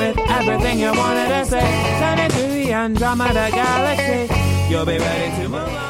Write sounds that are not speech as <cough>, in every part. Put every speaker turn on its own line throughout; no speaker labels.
with everything you wanted to say. Turn it to the Andromeda Galaxy. You'll be ready to move on.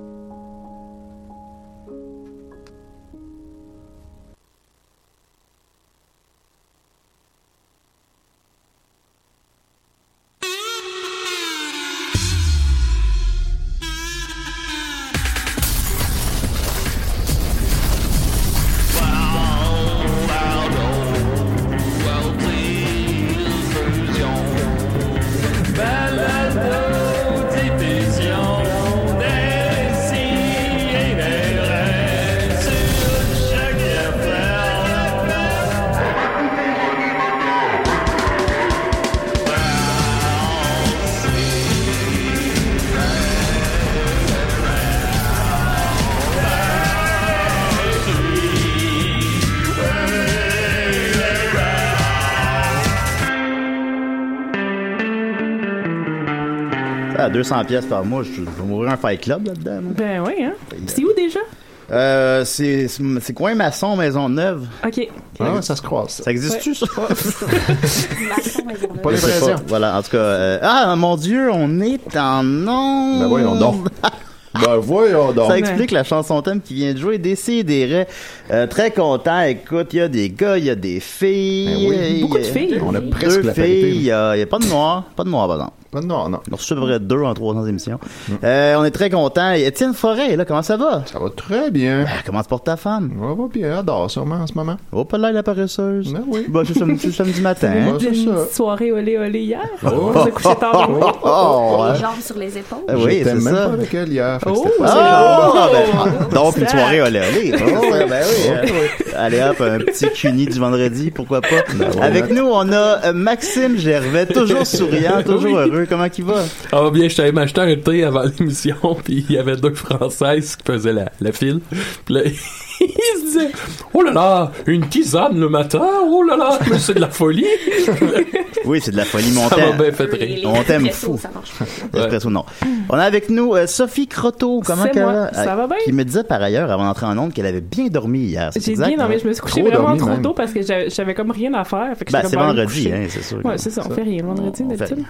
200 pièces par mois, je vais m'ouvrir un fight club là-dedans.
Ben oui, hein. C'est où déjà?
Euh, c'est c'est coin maçon maison neuve.
OK.
Ah, ça se croise.
Ça existe-tu ça? <laughs>
Pas l'impression.
pas. Voilà, en tout cas. euh, ah mon Dieu, on est en onde.
Ben voyons donc. <laughs> Ben voyons donc.
Ça explique la chanson thème qui vient de jouer. Décidérez. Euh, très content. Écoute, il y a des gars, il y a des filles.
Ben oui.
Il y
Beaucoup de filles.
On a
Deux
presque la parité.
filles. Il y a, il y a pas de noir. Pas de noir, par exemple.
Pas de noir, non.
On peu près deux en 300 émissions. Euh, on est très content. Et Étienne Forêt, là, comment ça va?
Ça va très bien.
Ben, comment se porte ta femme?
On va bien, elle dort sûrement en ce moment.
Oh, pas là, la paresseuse.
Ben oui.
Bah, c'est sam- c'est samedi matin. <laughs>
Ouais, c'est
Une
ça.
petite soirée olé olé hier.
Oh.
On s'est couché tard. <laughs>
Oh, oh,
Les jambes sur les épaules.
Ah oui, c'est
même
ça.
pas avec elle hier.
Oh,
pas
c'est
Oh,
Oh.
ben, donc une soirée olé olé. Oh, ben oui.
Ouais,
euh, Allez hop, un petit cuni du vendredi, pourquoi pas. Avec nous, on a euh, Maxime Gervais, toujours souriant, <laughs> toujours heureux. Comment il va?
Ah bien, je t'avais m'acheter un thé avant l'émission, <laughs> puis il y avait deux Françaises qui faisaient la, la file. Puis là, ils se disaient « Oh là là, une tisane le matin, oh là là, mais c'est de la folie! <laughs>
Oui, c'est de la folie, mon
Ça m'a
thème.
bien fait rire.
Les
On t'aime fou.
Ça marche pas.
Non. On a avec nous euh, Sophie Croteau. Comment qu'elle
moi.
va?
Ça va bien?
Qui me disait par ailleurs, avant d'entrer en onde, qu'elle avait bien dormi hier. C'est
J'ai
exact,
bien dormi,
hein?
je me suis couché vraiment
dormi,
trop
même.
tôt parce que j'avais comme rien à faire. Fait que
Ben, c'est vendredi, hein, c'est sûr.
Ouais, c'est ça, on fait rien vendredi
On
d'habitude.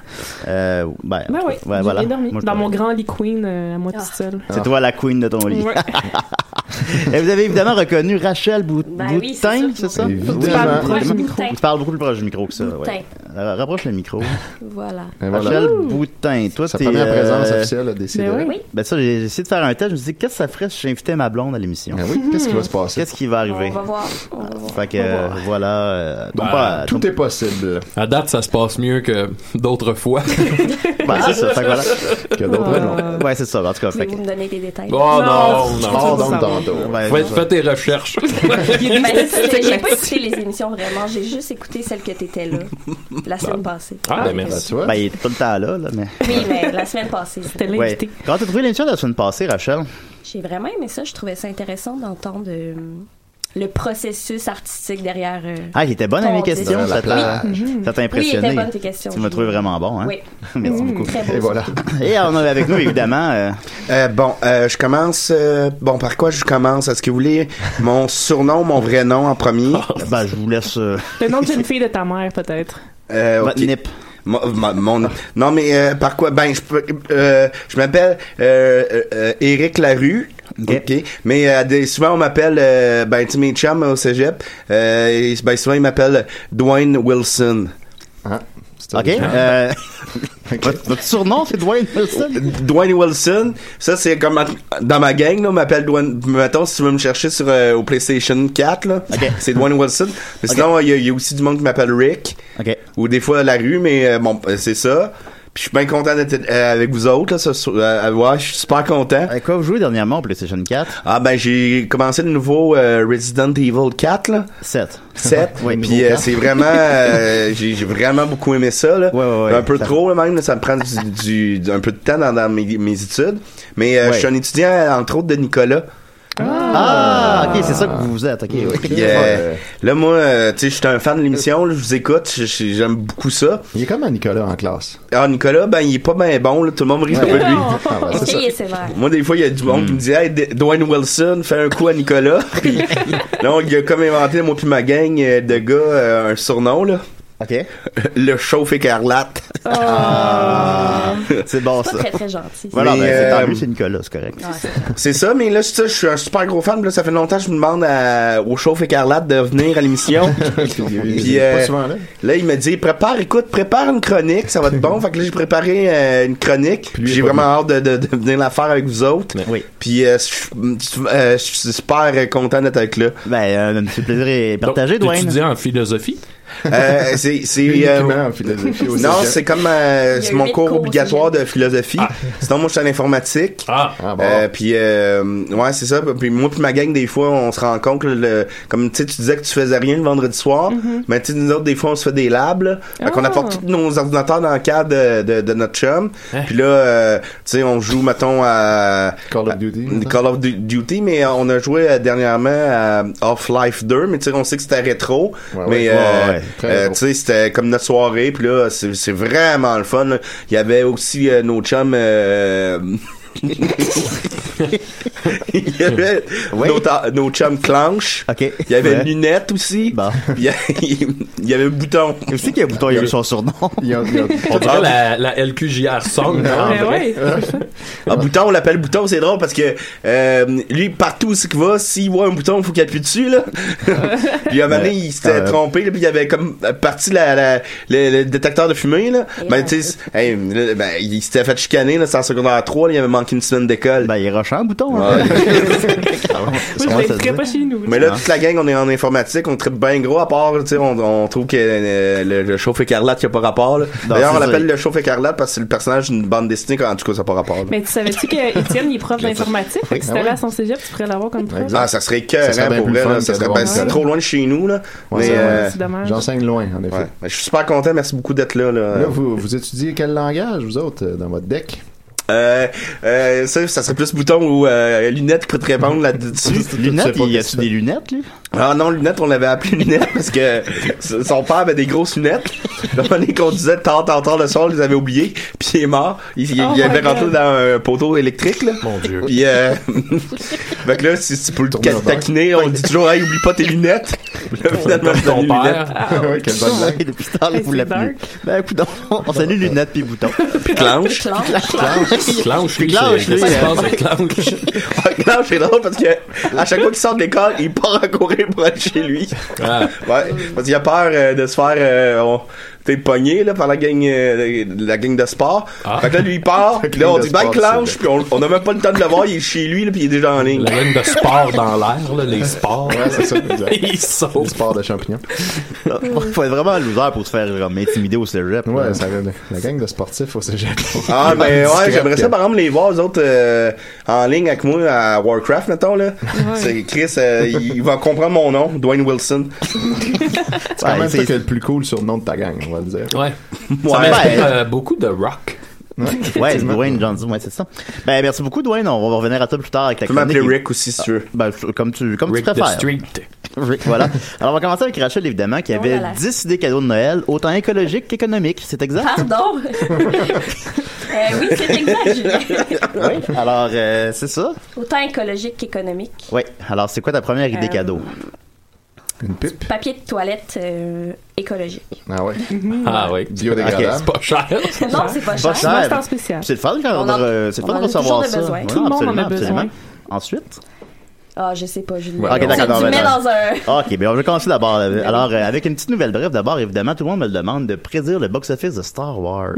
Euh, ben,
Ben oui,
ouais, voilà.
bien dormi.
Moi,
Dans mon grand lit queen euh, à moi toute seule.
C'est toi la queen de ton lit. <laughs> <laughs> Et vous avez évidemment reconnu Rachel Bout-
Ben oui,
Boutin,
sûr
c'est ça?
Tu parles proche du
Boutin.
micro.
Tu parles beaucoup plus proche du micro que ça. Ouais. Rapproche le micro. <laughs>
Voilà.
Rachel Boutin, toi,
Sa
t'es...
première
euh,
présence officielle décidé.
Ben oui.
Oui.
Ben ça, j'ai essayé de faire un test. Je me suis dit, qu'est-ce que ça ferait si j'invitais ma blonde à l'émission?
Ben oui, qu'est-ce qui va se passer?
Qu'est-ce qui va
On
arriver?
va voir. On va voir.
Fait que, euh, voilà. euh,
Ben,
pas-
Tout est possible.
À date, ça se passe mieux que d'autres fois. <laughs>
Ben, c'est ça. Fait que voilà.
Que d'autres non.
Euh,
Ouais, c'est ça. En tout cas, fait.
Pouvez-vous me donner des détails?
Oh non,
Non,
tantôt.
Ouais,
Fais, tes recherches. <laughs> <laughs>
Ben, j'ai pas écouté les émissions vraiment, j'ai juste écouté celle que t'étais là la semaine passée.
Ah, ben
Ben,
merci.
tu vois.
Ben, il est tout le temps là, là, mais... <laughs>
Oui, mais la semaine passée.
C'était
Ouais.
l'invité.
Quand t'as trouvé l'émission de la semaine passée, Rachel?
J'ai vraiment aimé ça. Je trouvais ça intéressant d'entendre euh, le processus artistique derrière. euh,
Ah, il était bonne à mes questions. Ça t'a
Oui.
t'a
Oui,
impressionné.
était bonne tes questions.
Tu m'as trouvé vraiment bon, hein?
Oui. <laughs>
Merci beaucoup.
Très beau.
Et voilà.
Et on a avec nous, évidemment, euh, <laughs>
Euh, bon, euh, je commence. euh, bon, par quoi je commence? Est-ce que vous voulez mon surnom, mon vrai nom en premier? <laughs>
Ben, je vous laisse... Euh,
Le nom de jeune fille de ta mère, peut-être.
Euh,
votre
ok.
nip.
Mon, mon- non, mais euh, par quoi? Ben, je peux. euh, je m'appelle euh, euh, euh, Éric Larue.
Ok.
Mais euh, des- souvent, on m'appelle, euh, ben, tu sais, mes chums au cégep, euh, et, ben, souvent, ils m'appellent Dwayne Wilson.
Ah.
OK. Euh, <laughs> <laughs> votre, votre surnom, c'est Dwayne Wilson?
Dwayne Wilson, ça c'est comme dans ma gang là, on m'appelle Dwayne. Mettons si tu veux me chercher sur euh, au PlayStation 4 là, c'est Dwayne Wilson. Mais sinon il y, a- il y a aussi du monde qui m'appelle Rick.
OK.
Ou des fois la rue, mais euh, bon c'est ça. Puis je suis bien content d'être euh, avec vous autres là. Sur- euh, ouais, je suis super content.
Avec quoi vous jouez dernièrement au PlayStation 4?
Ah ben j'ai commencé le nouveau euh, Resident Evil 4 là.
7.
7
Oui,
puis euh, c'est vraiment <laughs> euh, j'ai vraiment beaucoup aimé ça là
ouais,
un peu
ça-
trop là, même là, ça me prend du, du- un peu de temps dans, dans mes, mes études mais euh,
Ouais.
je suis un étudiant entre autres de Nicolas
Ah, ok, c'est ça que vous êtes, ok.
Puis, euh, là moi euh, tu sais je suis un fan de l'émission là, je vous écoute je- je- j'aime beaucoup ça
Il est comme un Nicolas en classe.
ah Nicolas ben il est pas bien bon là, tout le monde rit un peu de lui <laughs>
Ah, ben, c'est ça.
Il est sévère?
Moi, des fois, il y a du monde qui me dit, hey, D- Dwayne Wilson, fais un coup à Nicolas. <laughs> Puis, là, il a comme inventé, moi puis ma gang euh, de gars, euh, un surnom, là.
OK. <laughs>
Le chauffe écarlate.
Ah. C'est bon, ça.
très très gentil.
Voilà,
Mais,
ben, c'est
euh,
tant mieux, c'est Nicolas, c'est correct. <laughs>
C'est ça, mais là, c'est ça, je suis un super gros fan. Là, ça fait longtemps que je me demande à- au chauffe écarlate de venir à l'émission. <laughs> Puis,
pas
euh,
souvent là.
là, il me dit, prépare, écoute, prépare une chronique, ça va être bon. fait que là, j'ai préparé euh, une chronique. Puis j'ai vraiment hâte de, de, de venir la faire avec vous autres.
Oui.
Puis euh, je euh, suis super content d'être avec là.
Ben, euh, c'est plaisir partagé,
Donc,
Dwayne.
t'étudies en philosophie?
Euh, c'est euh,
en philosophie au
non c'est comme euh, c'est mon cours obligatoire de philosophie. Sinon moi je suis en informatique.
Ah,
Ah, bon.
Euh, puis euh, ouais c'est ça. Puis moi puis ma gang des fois on se rend compte là, le, comme tu sais tu disais que tu faisais rien le vendredi soir mais tu sais nous autres des fois on se fait des labs là. Fait qu'on
Ah.
apporte tous nos ordinateurs dans le cadre de, de, de notre chum.
Hein?
puis là euh, tu sais on joue mettons à
Call of Duty.
à- Call of Du- Duty mais on a joué euh, dernièrement à Half-Life 2 mais tu sais on sait que c'était rétro
Ouais,
mais
ouais,
euh,
ouais,
euh, tu sais c'était comme notre soirée puis là c'est vraiment le fun il y avait aussi euh, nos chums euh, <laughs> il y avait
Oui.
nos, ta- nos chums Clanche
OK.
il y avait
Ouais.
Lunette aussi
Bon.
il y, a- <laughs> il y avait Bouton
Tu sais qu'il y a un bouton, il y a eu son surnom.
Il y a- il y a-
on dirait la, la LQJR song.
ouais.
Ah, bouton, on l'appelle bouton, c'est drôle parce que euh, lui, partout où c'est qu'il va, s'il voit un bouton, il faut qu'il appuie dessus, là. puis à un moment donné, il s'était
Euh.
trompé, là, puis il avait comme parti la, la- le, le détecteur de fumée, là. Ben, hey, ben, il s'était fait chicaner, là, c'est en secondaire 3, là, il avait manqué une semaine d'école.
Ben, il est rochant, bouton. hein.
Ouais. <laughs> <laughs>
Je
ça dit?
pas chez nous.
Mais là, toute la gang, on est en informatique, on tripe bien gros, à part, tu sais, on, on trouve que euh, le, le chauffe écarlate qui a pas rapport, D'ailleurs, on l'appelle
ça.
le chauffe écarlate parce que c'est le personnage d'une bande dessinée, en tout cas, ça n'a pas rapport, là.
Mais tu savais-tu que Étienne, il est prof d'informatique? Fait que si
Ah
t'allais
ouais?
à son cégep, tu pourrais l'avoir comme prof.
Ah, ça serait
Ça
écœurant
serait bien
pour vrai, là.
que
Ça serait, ben, c'est
ça.
trop loin de chez nous, là. Mais,
c'est
euh.
J'enseigne loin, en effet.
je suis super content, merci beaucoup d'être là, là.
Vous étudiez quel langage, vous autres, euh, dans votre deck?
Euh, euh, ça, ça serait plus bouton ou euh, lunettes qui peut te répondre là-dessus. <laughs>
Lunettes, il y a-tu des lunettes, lui?
Ah non, lunettes, on l'avait appelé lunettes parce que son père avait des grosses lunettes. <laughs> Le moment qu'on disait tard, tard, tard le soir, il les avait oubliés, puis il est mort. Il, il-
Oh
il avait rentré
God.
dans un poteau électrique, là.
Mon Dieu.
Puis, euh, <laughs> fait que là, si tu peux le taquiner, on dit toujours, hey, oublie pas tes lunettes. Là, finalement,
ton
les lunettes.
père.
ouais, quelle bonne blague.
depuis temps-là,
Hey,
vous l'appelez.
dark.
Ben, écoute, on salue lunettes puis bouton.
Puis clenche.
Clanche.
Clanche, lui,
Clanche, lui, <laughs>
Clanche?
C'est drôle parce que à chaque fois qu'il sort de l'école, il part à courir pour aller chez lui.
Ah.
Ouais, parce qu'il a peur euh, de se faire euh, on- t'es pogné là par la gang euh, la gang de sport.
Ah.
Fait que là lui il part, <laughs> puis là on dit bye Clanche, puis on, on a même pas le temps de le voir, il est chez lui là, puis il est déjà en ligne.
La gang de sport dans l'air, là, les sports.
Ouais, c'est ça, exact. <laughs>
Ils
Le
sautent.
sport de champignons.
Faut être vraiment un loser pour se faire comme, intimider au cégep.
Ouais,
là.
ça, la gang de sportifs au cégep. <laughs>
Ah ben ouais, j'aimerais ça par exemple les voir eux autres euh, en ligne avec moi à Warcraft mettons là. C'est Chris euh, il, il va comprendre mon nom, Dwayne Wilson.
C'est quand
Ouais,
même
c'est-
ça qui est le plus cool sur le nom de ta gang, on va le dire.
Ouais. <laughs>
Ouais.
Ça m'inspire euh, beaucoup de rock. <laughs>
Ouais, Dwayne Johnson, ouais, c'est ça. Ben, merci beaucoup, Dwayne. On va revenir à toi plus tard avec la
Tu peux m'appeler
chronique.
Rick aussi si tu veux.
Ben, comme tu, comme
Rick
tu
the
préfères.
Street.
Rick, voilà. Alors, on va commencer avec Rachel, évidemment, qui
Oh
avait
là là.
10 idées cadeaux de Noël, autant écologiques qu'économiques. C'est exact?
Pardon? <laughs> Euh, oui, c'est exact, Julien.
oui. Alors, euh, c'est ça?
Autant écologique qu'économique.
Oui. Alors, c'est quoi ta première idée
Euh,
cadeau?
Une pipe?
Papier de toilette euh, écologique.
Ah ouais. <laughs>
Ah oui. <laughs>
Biodégradable.
C'est pas cher.
Non, c'est pas cher.
cher.
C'est spécial.
C'est le fun quand
On
euh, c'est le fun de
a toujours
ça.
besoin.
Ouais,
Tout le monde en a besoin.
absolument. Ensuite?
Ah, je sais pas, Julien.
Ouais, ok, d'accord,
tu, tu mets dans un... <laughs>
Ok, bien, on va commencer d'abord. <laughs> euh, Alors, euh, avec une petite nouvelle brève, d'abord, évidemment, tout le monde me le demande de prédire le box-office de Star Wars.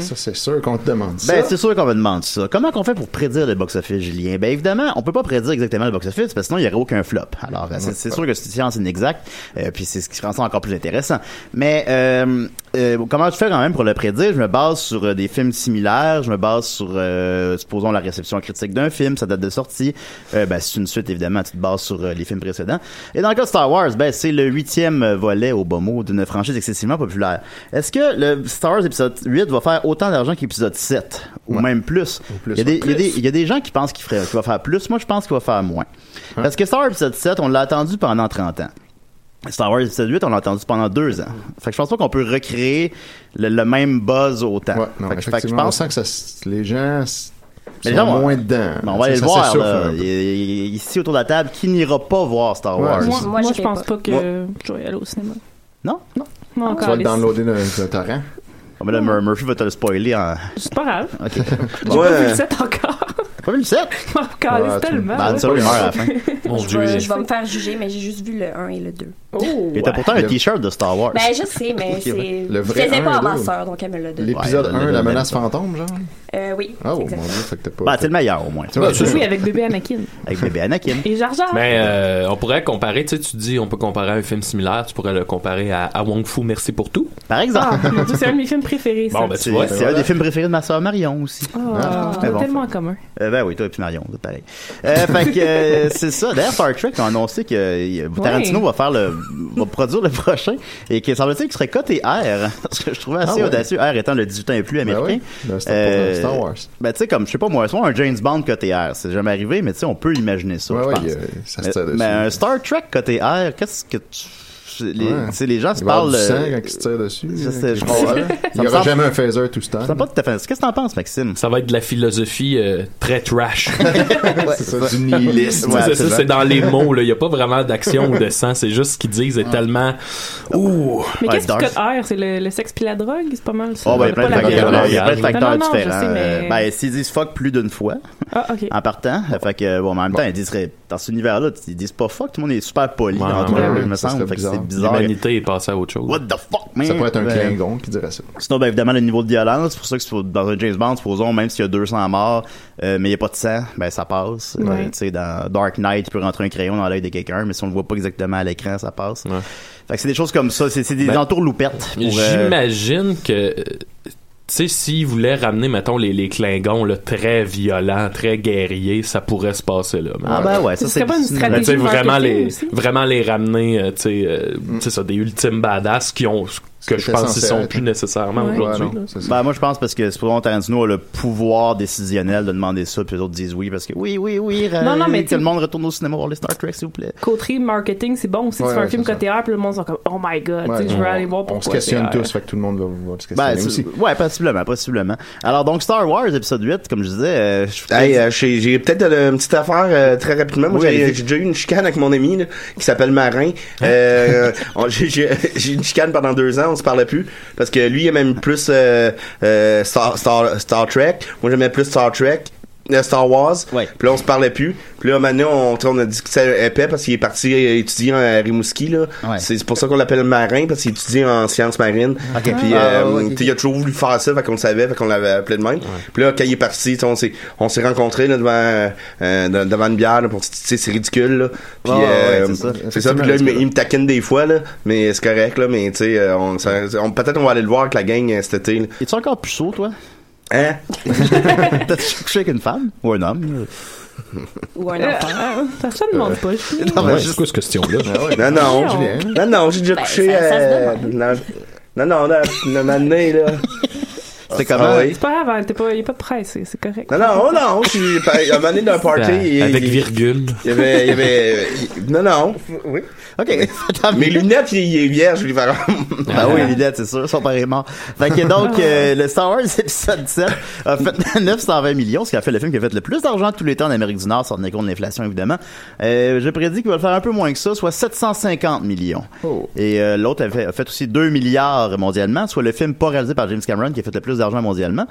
Ça, c'est sûr qu'on te demande ça.
Ben, c'est sûr qu'on me demande ça. Comment qu'on fait pour prédire le box-office, Julien? Ben, évidemment, on peut pas prédire exactement le box-office, parce que sinon, il y aurait aucun flop. Alors, euh, c'est c'est sûr que c'est une science inexacte, euh, puis c'est ce qui rend ça encore plus intéressant. Mais, euh, euh, comment je fais quand même pour le prédire? Je me base sur euh, des films similaires, je me base sur, euh, supposons, la réception critique d'un film, sa date de sortie. Euh, ben, c'est une suite, évidemment, tu te bases sur les films précédents. Et dans le cas de Star Wars, ben, c'est le huitième volet au bas mot d'une franchise excessivement populaire. Est-ce que le Star Wars épisode 8 va faire autant d'argent qu'épisode 7? Ou
Ouais.
même plus? il, y a des,
ouais.
il, y a des, il y a des gens qui pensent qu'il ferait- qu'il va faire plus. Moi, je pense qu'il va faire moins. Parce que Star Wars épisode 7, on l'a attendu pendant 30 ans. Star Wars épisode 8, on l'a attendu pendant deux ans. Fait que je pense pas qu'on peut recréer le, le même buzz autant.
Ouais, non,
fait que, fait que je pense
on sent que ça, les gens
Mais
sont
les gens vont-
moins dedans.
Bon, on va aller le voir. là. Il il Ici, autour de la table, qui n'ira pas voir Star
Ouais,
Wars?
c'est
Moi, moi,
Moi,
je pense
pas.
pas que
Moi-
je vais y aller au cinéma.
Non?
Non. Non,
Tu
encore.
vas le downloader d'un d'un torrent.
Oh, mais là, Mur- Murphy va te le spoiler en...
C'est pas grave.
Ok. <laughs>
J'ai
Ouais.
pas vu le 7 encore.
Pas vu le 7?
Je m'en calisse tellement.
Ben, ça, il meurt à la fin. <laughs>
Mon
je,
Dieu.
vais, je vais me faire juger, mais j'ai juste vu le 1 et le 2.
Oh,
Et t'as pourtant un t-shirt de Star Wars.
Ben, je sais, mais <laughs> c'est.
Le
Je
vrai
faisais
un
pas à ma sœur, donc elle me l'a donné.
L'épisode
Ouais,
1,
le-
la menace fantôme, genre?
Euh, oui.
Oh, mon
exactement.
dieu, fait que t'as pas.
Ben, c'est le meilleur, au moins. Tu vois,
Ben, c'est
Oui, avec bébé Anakin. <laughs>
Avec bébé Anakin.
Et Jar Jar.
Mais euh, on pourrait comparer, tu sais, tu dis on peut comparer un film similaire, tu pourrais le comparer à, à Wong Fu, merci pour tout.
Par
Ah,
exemple.
Dieu, c'est un de mes films préférés. ça.
Bon, ben,
C'est
tu vois.
c'est un des films préférés de ma soeur Marion aussi.
Ah,
Ah,
bon.
tellement en commun.
Ben oui, toi et puis Marion, c'est pareil. Euh, fait que euh, <laughs> c'est ça. D'ailleurs, Star Trek a annoncé que euh, Tarantino va faire le, va produire le prochain et qu'il semble-t-il qu'il serait coté R. <laughs> Parce que je trouvais assez
Ah ouais.
audacieux, R étant le 18 ans et plus
Ben
américain.
oui, le Star,
Euh,
Star Wars.
Ben tu sais comme je sais pas moi, soit un James Bond côté R, c'est jamais arrivé, mais tu sais on peut imaginer ça.
Ouais,
je
ouais,
pense.
il y a- ça se
mais un Star Trek côté R, qu'est-ce que tu les,
Ouais.
les gens se parlent.
du sang
euh,
quand il se tire dessus.
sais,
quelque
je. Ça
Il n'y aura jamais un phaser tout ce temps.
c'est pas tout à fait. Qu'est-ce que t'en penses, Maxime?
Ça va être de la philosophie euh, très trash. <laughs>
Ouais,
C'est ça, du nihilisme.
Ouais,
c'est ça, c'est dans les mots. Il n'y a pas vraiment d'action ou de sang, c'est juste ce qu'ils disent est tellement. Ouh!
Mais qu'est-ce code R? C'est le, sexe puis la drogue? C'est pas mal ça.
Oh, ben, il y a plein de facteurs, différents. Euh, Ben, s'ils disent fuck plus d'une fois,
Ah,
en partant, fait que, bon, en même temps, ils disent, dans cet univers-là, ils disent pas fuck, tout le monde est super poli
Ouais,
entre
ouais,
eux,
ouais,
il me
ça
semble, fait que c'est
bizarre.
L'humanité est passée à autre chose.
What the fuck, man?
Ça pourrait être un
Ben,
Klingon qui dirait ça.
Sinon, ben, évidemment, le niveau de violence, c'est pour ça que dans un James Bond, supposons, même s'il y a 200 morts, euh, mais il n'y a pas de sang, ben ça passe. Euh,
Ouais.
tu sais, dans Dark Knight, il peut rentrer un crayon dans l'œil de quelqu'un, mais si on le voit pas exactement à l'écran, ça passe.
Ouais.
Fait que c'est des choses comme ça, c'est des
Ben,
entourloupettes. pour, euh,
J'imagine que, euh, tu sais, s'ils voulaient ramener, mettons, les, les Klingons, là, très violents, très guerriers, ça pourrait se passer, là.
Ah ben ouais, ça
Ce
c'est
serait pas une stratégie
Mais tu sais,
de
vraiment les,
aussi?
vraiment les ramener, euh, tu sais, euh, c'est ça, des ultimes badass qui ont, que je pense qu'ils sont plus nécessairement
Ouais.
aujourd'hui.
Ouais.
Ben, moi, je pense parce que supposons Tarantino a le pouvoir décisionnel de demander ça, puis les autres disent oui, parce que oui, oui, oui,
Non, non, mais
que le monde retourne au cinéma voir les Star Trek, s'il vous plaît.
Côté marketing, c'est bon aussi.
Ouais,
tu fais un film côté R, puis le monde sont comme, oh my god, tu sais,
Ouais,
je veux
on-
aller voir
On
pourquoi
se questionne tous, fait que tout le monde va, va se
Ben,
questionner
c'est-
aussi.
ouais, possiblement, possiblement. Alors, donc, Star Wars, épisode 8, comme je disais, euh,
Hey, euh, j'ai peut-être une petite affaire euh, très rapidement. Moi,
Oui,
j'ai déjà eu une chicane avec mon ami là, qui s'appelle Marin. On- <laughs> j'ai j'ai- j'ai eu une chicane pendant deux ans, on se parlait plus parce que lui il aimait plus euh, euh, Star, Star, Star Trek. Moi j'aimais plus Star Trek. Euh, Star Wars.
Ouais.
Puis là, on se parlait plus. Puis là, maintenant, on, on a dit que c'était épais parce qu'il est parti euh, étudier à Rimouski, là.
Ouais.
C'est pour ça qu'on l'appelle marin parce qu'il étudie en sciences marines. Puis,
Ah,
euh, il a toujours voulu faire ça, fait qu'on le savait, fait qu'on l'avait appelé de même. Puis là, quand il est parti, on s'est, on s'est rencontrés, là, devant, euh, de- devant une bière, là, pour, c'est ridicule, là. Puis, euh,
ouais, c'est ça.
c'est ça. Puis là, il me, il me taquine des fois, là. Mais c'est correct, là. Mais, tu sais, on, peut-être on va aller le voir avec la gang cet été.
Es-tu encore puceau, toi?
Hein? <laughs>
T'as-tu couché avec une femme? Ou un homme?
Ou un enfant.
euh, ça se demande pas.
Non, mais
Ouais,
juste-
c'est quoi cette question-là?
Non, non.
Julien.
Non, non, j'ai déjà
Ben,
couché,
ça- ça se
euh, non, non, non, le donné, là.
C'était comment?
Ah oui.
C'est pas grave, hein, t'es pas, y a pas de presse, c'est c'est correct.
Non, non, non, je suis, à un moment donné d'un party, il-
Avec
il-
virgule.
Il y avait, il y avait, il- non, non. Oui.
OK. <laughs>
Mes lunettes, il est vierge, je vais faire.
Ben oui, les lunettes, c'est sûr, sont pareils morts. Fait que donc, euh, le Star Wars épisode 7 a fait <laughs> 920 millions, ce qui a fait le film qui a fait le plus d'argent de tous les temps en Amérique du Nord, sans tenir compte de l'inflation, évidemment. Euh, je prédis qu'il va le faire un peu moins que ça, soit 750 millions.
Oh.
Et euh, l'autre a fait, a fait aussi 2 milliards mondialement, soit le film pas réalisé par James Cameron qui a fait le plus d'argent mondialement.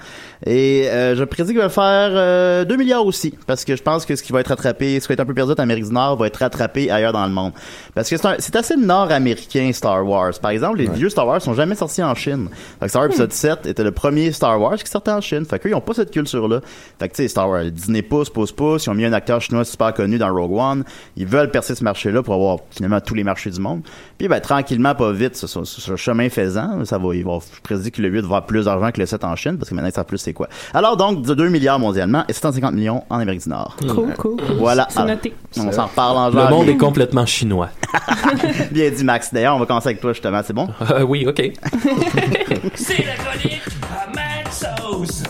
Et euh, je prédis qu'il va faire euh, 2 milliards aussi, parce que je pense que ce qui va être rattrapé, ce qui va être un peu perdu en Amérique du Nord, va être rattrapé ailleurs dans le monde. Parce que c'est un- c'est assez nord-américain Star Wars. Par exemple, les vieux Star Wars sont jamais sortis en Chine. Fait que Star Wars épisode 7 était le premier Star Wars qui sortait en Chine. Fait qu'eux, ils ont pas cette culture-là. Fait que tu sais, Star Wars, Disney pousse, pousse, pousse. Ils ont mis un acteur chinois super connu dans Rogue One. Ils veulent percer ce marché-là pour avoir finalement tous les marchés du monde. Puis ben, tranquillement, pas vite, ce, ce- ce chemin faisant, ça va, ils vont, je prédis que le 8 va avoir plus d'argent que le 7 en Chine, parce que maintenant, ils savent plus c'est quoi. Alors donc, de 2 milliards mondialement et 750 millions en Amérique du Nord.
Cool, cool, cool.
Voilà. Alors,
noté.
On s'en reparle en
Le monde est complètement chinois. <laughs> <laughs>
Bien dit, Max. D'ailleurs, on va commencer avec toi, justement. C'est bon?
Euh, oui, ok. <laughs>
C'est la chronique à.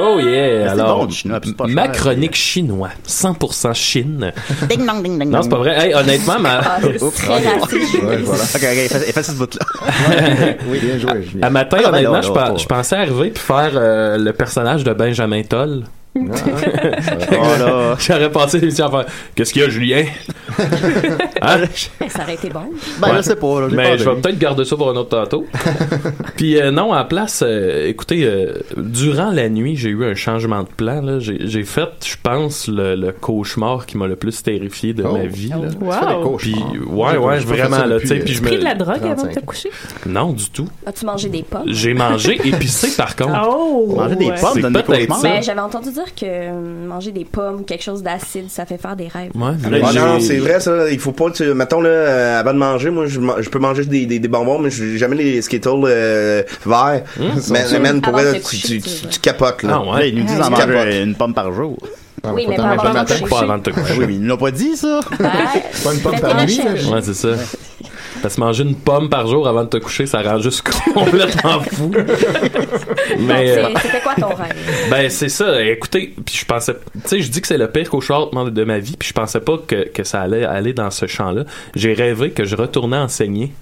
Oh yeah!
c'est
Alors,
bon, du chinois, puis c'est pas
ma
cher.
chronique chinois, 100% Chine.
Ding dong, ding dong.
Non, c'est pas vrai. Hey, honnêtement, ma,
Ah.
Ouais, voilà.
Ok, ok, efface, efface ce bout-là.
Oui, bien joué, Julien.
à matin,
Ah,
honnêtement, je pensais arriver puis faire euh, le personnage de Benjamin Toll. <laughs>
Oh là.
J'aurais passé l'émission à faire Qu'est-ce qu'il y a, Julien? <laughs> Hein?
Ça aurait été bon.
Ben,
Ouais.
je sais pas, là,
Mais je vais peut-être garder ça pour un autre tantôt. <laughs> Puis euh, non, à la place, euh, écoutez, euh, durant la nuit, j'ai eu un changement de plan. J'ai fait, je pense, le, le cauchemar qui m'a le plus terrifié de
Oh.
ma vie. Là.
Tu fais des
Wow.
Puis ouais, ouais, vraiment là,
depuis,
puis je
Pris de la drogue avant de
35.
te coucher?
non du tout.
As-tu mangé des pommes?
J'ai mangé épicé par contre.
Oh!
Manger des
ouais.
pommes des cauchemars.
ça.
Ben, j'avais entendu dire que euh, manger des pommes, quelque chose d'acide, ça fait faire des rêves.
Ouais,
Ah
j'ai-
non, c'est vrai ça. Il faut pas, tu, mettons là, euh, avant de manger, moi je, peux manger des, des, des bonbons, mais je jamais les Skittles euh, verts. mais mais man, pour vrai, tu, capotes là.
Ah
Ouais, ils nous disent d'en manger
capote.
une pomme par jour.
Ah,
Oui, mais pas avant
le
de
avant te
Ben
coucher.
oui, mais ils nous l'ont pas dit, ça.
Pas une pomme par nuit.
Ouais, c'est ça. Parce que manger une pomme par jour avant de te coucher, ça rend juste <laughs> complètement fou. Mais euh,
C'est- C'était quoi ton rêve?
ben c'est ça. Écoutez, puis je pensais, tu sais, je dis que c'est le pire cauchemar de ma vie, puis je pensais pas que, que ça allait aller dans ce champ-là. J'ai rêvé que je retournais enseigner.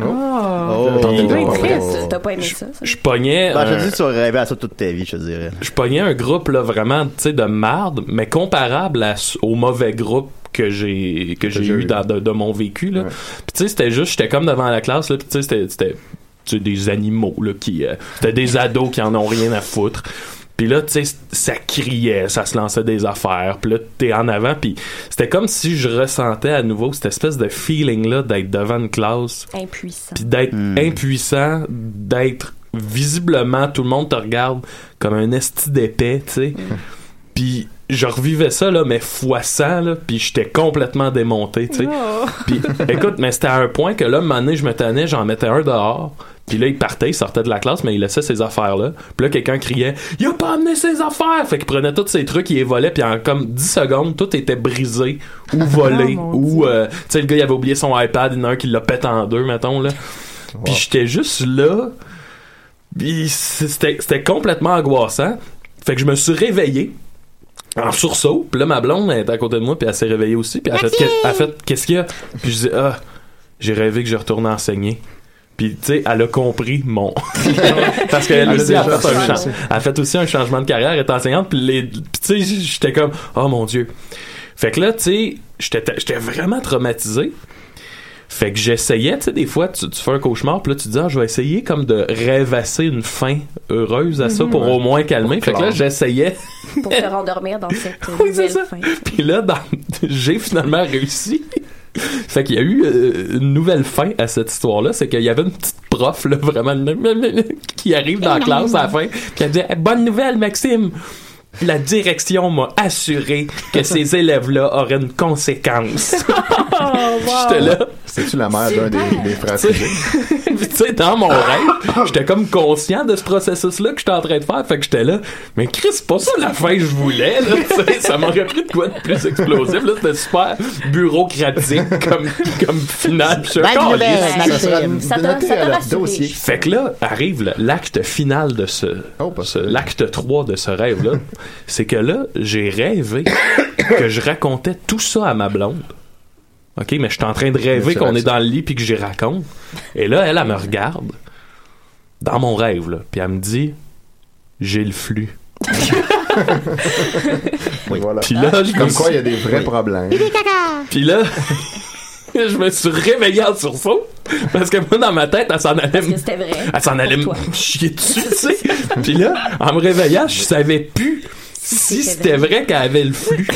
Oh!
Oh.
Bien
Oh.
triste.
T'as pas aimé ça? ça?
je pognais,
Ben, je te dis, tu aurais rêvé à ça toute ta vie, je te dirais.
je pognais un groupe là vraiment, tu sais, de marde, mais comparable à, au mauvais groupe que j'ai que j'ai
j'ai
eu dans de, de mon vécu là.
Ouais.
Puis tu sais, c'était juste, j'étais comme devant la classe là, puis tu sais, c'était c'était tu sais, des animaux là qui, euh, c'était des ados qui en ont rien à foutre. Puis là, tu sais, ça criait, ça se lançait des affaires. Puis là, t'es en avant. Puis c'était comme si je ressentais à nouveau cette espèce de feeling-là d'être devant une classe
Impuissant.
puis d'être impuissant, d'être visiblement tout le monde te regarde comme un esti d'épais, tu sais. Puis je revivais ça là mais fois 100 là, puis j'étais complètement démonté, tu sais.
Oh.
Puis écoute, mais c'était à un point que là, un moment donné, je me tannais, j'en mettais un dehors. Puis là, il partait, il sortait de la classe, mais il laissait ses affaires-là. Puis là, quelqu'un criait « Il a pas amené ses affaires! » Fait qu'il prenait tous ses trucs, il les volait, puis en comme 10 secondes, tout était brisé ou volé. <laughs>
Oh,
ou, euh, tu sais, le gars, il avait oublié son iPad, il y en a un qui l'a pété en deux, mettons, là. Puis j'étais juste là. Puis c'était c'était complètement angoissant. Fait que je me suis réveillé en sursaut. Puis là, ma blonde elle était à côté de moi, puis elle s'est réveillée aussi. Puis elle a fait, qu'est- elle a fait qu'est-ce qu'il y a? Puis je dis, ah, j'ai rêvé que je retournais enseigner. Puis, tu sais, elle a compris mon. <laughs> Parce qu'elle aussi a fait, un
ça.
cha- elle a fait aussi un changement de carrière, elle est enseignante. Puis, les- puis tu sais, j'étais comme, oh mon Dieu. Fait que là, tu sais, j'étais j'étais vraiment traumatisé. Fait que j'essayais, tu sais, des fois, tu, tu fais un cauchemar, puis là, tu te dis, ah, je vais essayer comme de rêvasser une fin heureuse à ça pour au moins calmer. Fait que là, j'essayais. <laughs>
Pour te rendormir dans cette <laughs>
Oui, c'est
nouvelle
ça.
fin.
Puis là, dans- <laughs> j'ai finalement réussi. Fait qu'il y a eu euh, une nouvelle fin à cette histoire-là, c'est qu'il y avait une petite prof, là, vraiment, qui arrive dans la classe à la fin, qui a dit Eh, Bonne nouvelle, Maxime! La direction m'a assuré que ces <laughs> élèves-là auraient une conséquence. J'étais là.
C'est-tu la mère d'un des, des frères
Tu sais,
Fugés? <laughs>
Puis, tu sais, dans mon rêve, j'étais comme conscient de ce processus-là que j'étais en train de faire. Fait que j'étais là, mais Chris, c'est pas ça la fin que je voulais, là. Ça m'aurait pris de quoi de plus explosif, là. C'était super bureaucratique comme, comme finale. Puis je suis. Fait que là, arrive l'acte final de ce,
Oh,
ce-
ça.
l'acte 3 de ce rêve-là. C'est que là, j'ai rêvé que je racontais tout ça à ma blonde. OK, mais je suis en train de rêver qu'on est dans le lit puis que j'y raconte. Et là, elle, elle me regarde dans mon rêve, là, puis elle me dit J'ai le flux. <laughs>
Voilà.
Puis là, je me
Comme quoi,
suis-
il y a des vrais problèmes.
Puis là, <laughs> je me suis réveillé en sursaut parce que moi, dans ma tête, elle s'en allait me
vrai.
elle s'en allait me chier dessus, <laughs> tu sais. Puis là, en me réveillant, je savais plus si c'était vrai qu'elle avait le flux.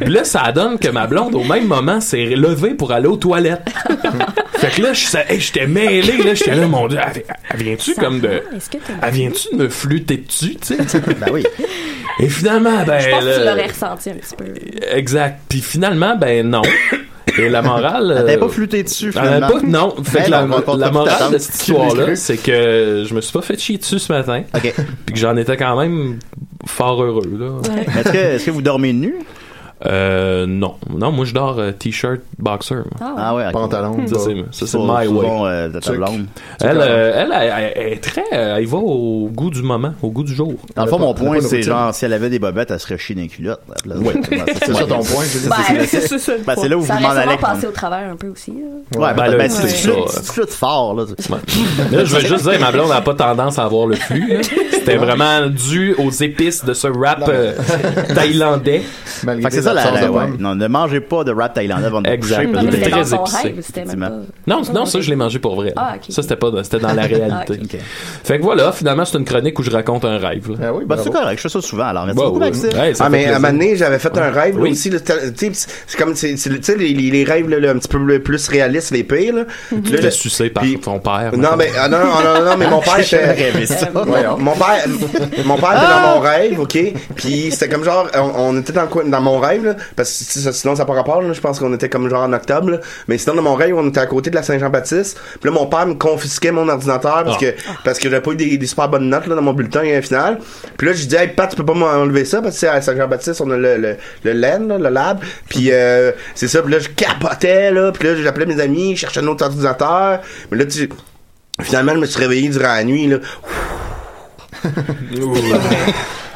Puis là, ça donne que ma blonde, au même moment, s'est levée pour aller aux toilettes. <laughs> fait que là, je j'étais mêlé, là, j'étais là, mon Dieu, elle, vient-tu comme de...
va? Est-ce que t'as-
Elle vient-tu de me flûter dessus, tu sais?
Ben oui.
Et finalement, ben...
Je pense que tu l'aurais ressenti un petit peu.
Exact. Puis finalement, ben non. Et la morale...
Elle t'avait
euh,
pas flûté dessus, finalement.
pas, non. Fait
Ben
que la, la
pas
morale de cette histoire-là, c'est que je me suis pas fait chier dessus ce matin.
OK.
Puis que j'en étais quand même fort heureux, là.
Est-ce que, est-ce que vous dormez nu?
Euh, non. Non, moi, je dors euh, t-shirt boxer. moi.
Ah,
Ah ouais, ok.
Pantalon.
Ça, c'est, ça, c'est my way.
bon, euh, de ta
Tuc.
blonde.
Elle, euh, elle, elle, elle- elle est très, euh, elle va au goût du moment, au goût du jour.
Dans le fond, mon point, c'est genre, si elle avait des bobettes, elle serait chiée dans les culottes. Oui.
C'est ça ton point, Julie?
Ben,
c'est ça. le
Ben, c'est là où vous
ça
m'en
aurait
allez.
sûrement passé au travers un peu aussi. là.
Ouais,
Ben
ben,
là,
ben,
c'est
si tu
ça.
flûtes fort, là.
Ouais. Là, je veux juste dire, ma blonde n'a pas tendance à avoir le flux. là. C'était vraiment dû aux épices de ce rap euh, thaïlandais.
Malgré
Fait que c'est
tes
ça, la,
absences
la-
de
ouais.
môme.
Non, ne mangez pas de rap thaïlandais avant de vous
Exact.
coucher.
C'était
très épicé,
rêve, pas...
Non, non, ça, je l'ai mangé pour vrai.
Ah.
Ça, c'était pas, c'était dans la <laughs> réalité.
Ah.
Fait que voilà, finalement, c'est une chronique où je raconte un rêve. là.
Ah oui,
Ben,
bravo.
c'est correct, je fais ça souvent, alors. Merci
Ouais,
beaucoup,
ouais.
Maxime.
Ouais,
Ah, mais à un moment donné, j'avais fait un rêve, là,
Oui.
aussi, c'est comme, tu sais, les, les, les rêves, là, là, un petit peu plus réalistes, les pires, là.
Fais
je-
sucer par ton père.
Non, mais, ah, non, non, non, non, mais mon <laughs> père, était-. <laughs> Mon, père, mon père était dans mon rêve, ok? Puis c'était comme genre, on, on était dans, le coin- dans mon rêve, là, parce que ça- sinon ça n'a pas rapport. Là, je pense qu'on était comme genre en octobre. là. Mais sinon dans mon rêve, on était à côté de la Saint-Jean-Baptiste. Puis là, mon père me confisquait mon ordinateur parce
Ah.
que parce que j'avais pas eu des, des super bonnes notes là, dans mon bulletin final. Puis là, je dis, hey Pat, tu peux pas m'enlever ça parce que à Saint-Jean-Baptiste, on a le le, le LAN, là, le lab. Puis euh, c'est ça. Puis là, je capotais là. Puis là, j'appelais mes amis, je cherchais un autre ordinateur. Mais là, tu Finalement, je me suis réveillé durant la nuit, là. <laughs>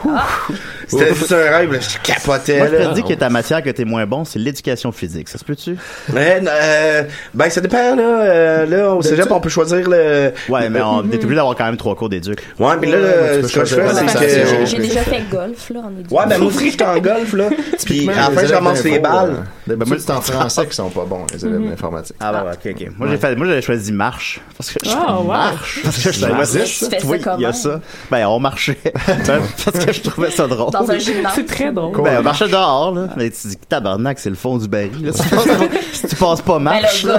<laughs> C'était juste un rêve, là. Je capotais,
Moi, je te dis que ta matière que t'es moins bon, c'est l'éducation physique. Ça se peut-tu?
Euh, ben, ça dépend, là. Euh, là, au cégep, on peut choisir le...
Ouais, mais on est obligé d'avoir quand même trois cours d'éduc.
Ouais, mais là,
Ouais,
ce que je fais, c'est
que j'ai- déjà fait golf, là, en éducation.
Ouais, ben, moi aussi, j'étais en golf, là. <laughs> Puis, à la fin, je ramasse les balles.
Ben, moi, c'est en français qui sont pas bons, les élèves d'informatique.
Ah, bah, ouais, ok, ok. Moi, j'ai fait, moi, j'avais choisi marche. Parce que je
Ah,
marche. Parce que je savais
Marche.
ça.
Tu fais ça
Oui, il y a ça. Ben, on marchait. Ben, <laughs> parce que je trouvais ça drôle.
Dans un gymnase.
C'est très drôle.
Ben, on marchait dehors, là. Mais tu dis, tabarnak, c'est le fond du baril, là. Si tu passes pas- Si <laughs> tu passes pas
Ben,
marche,
euh,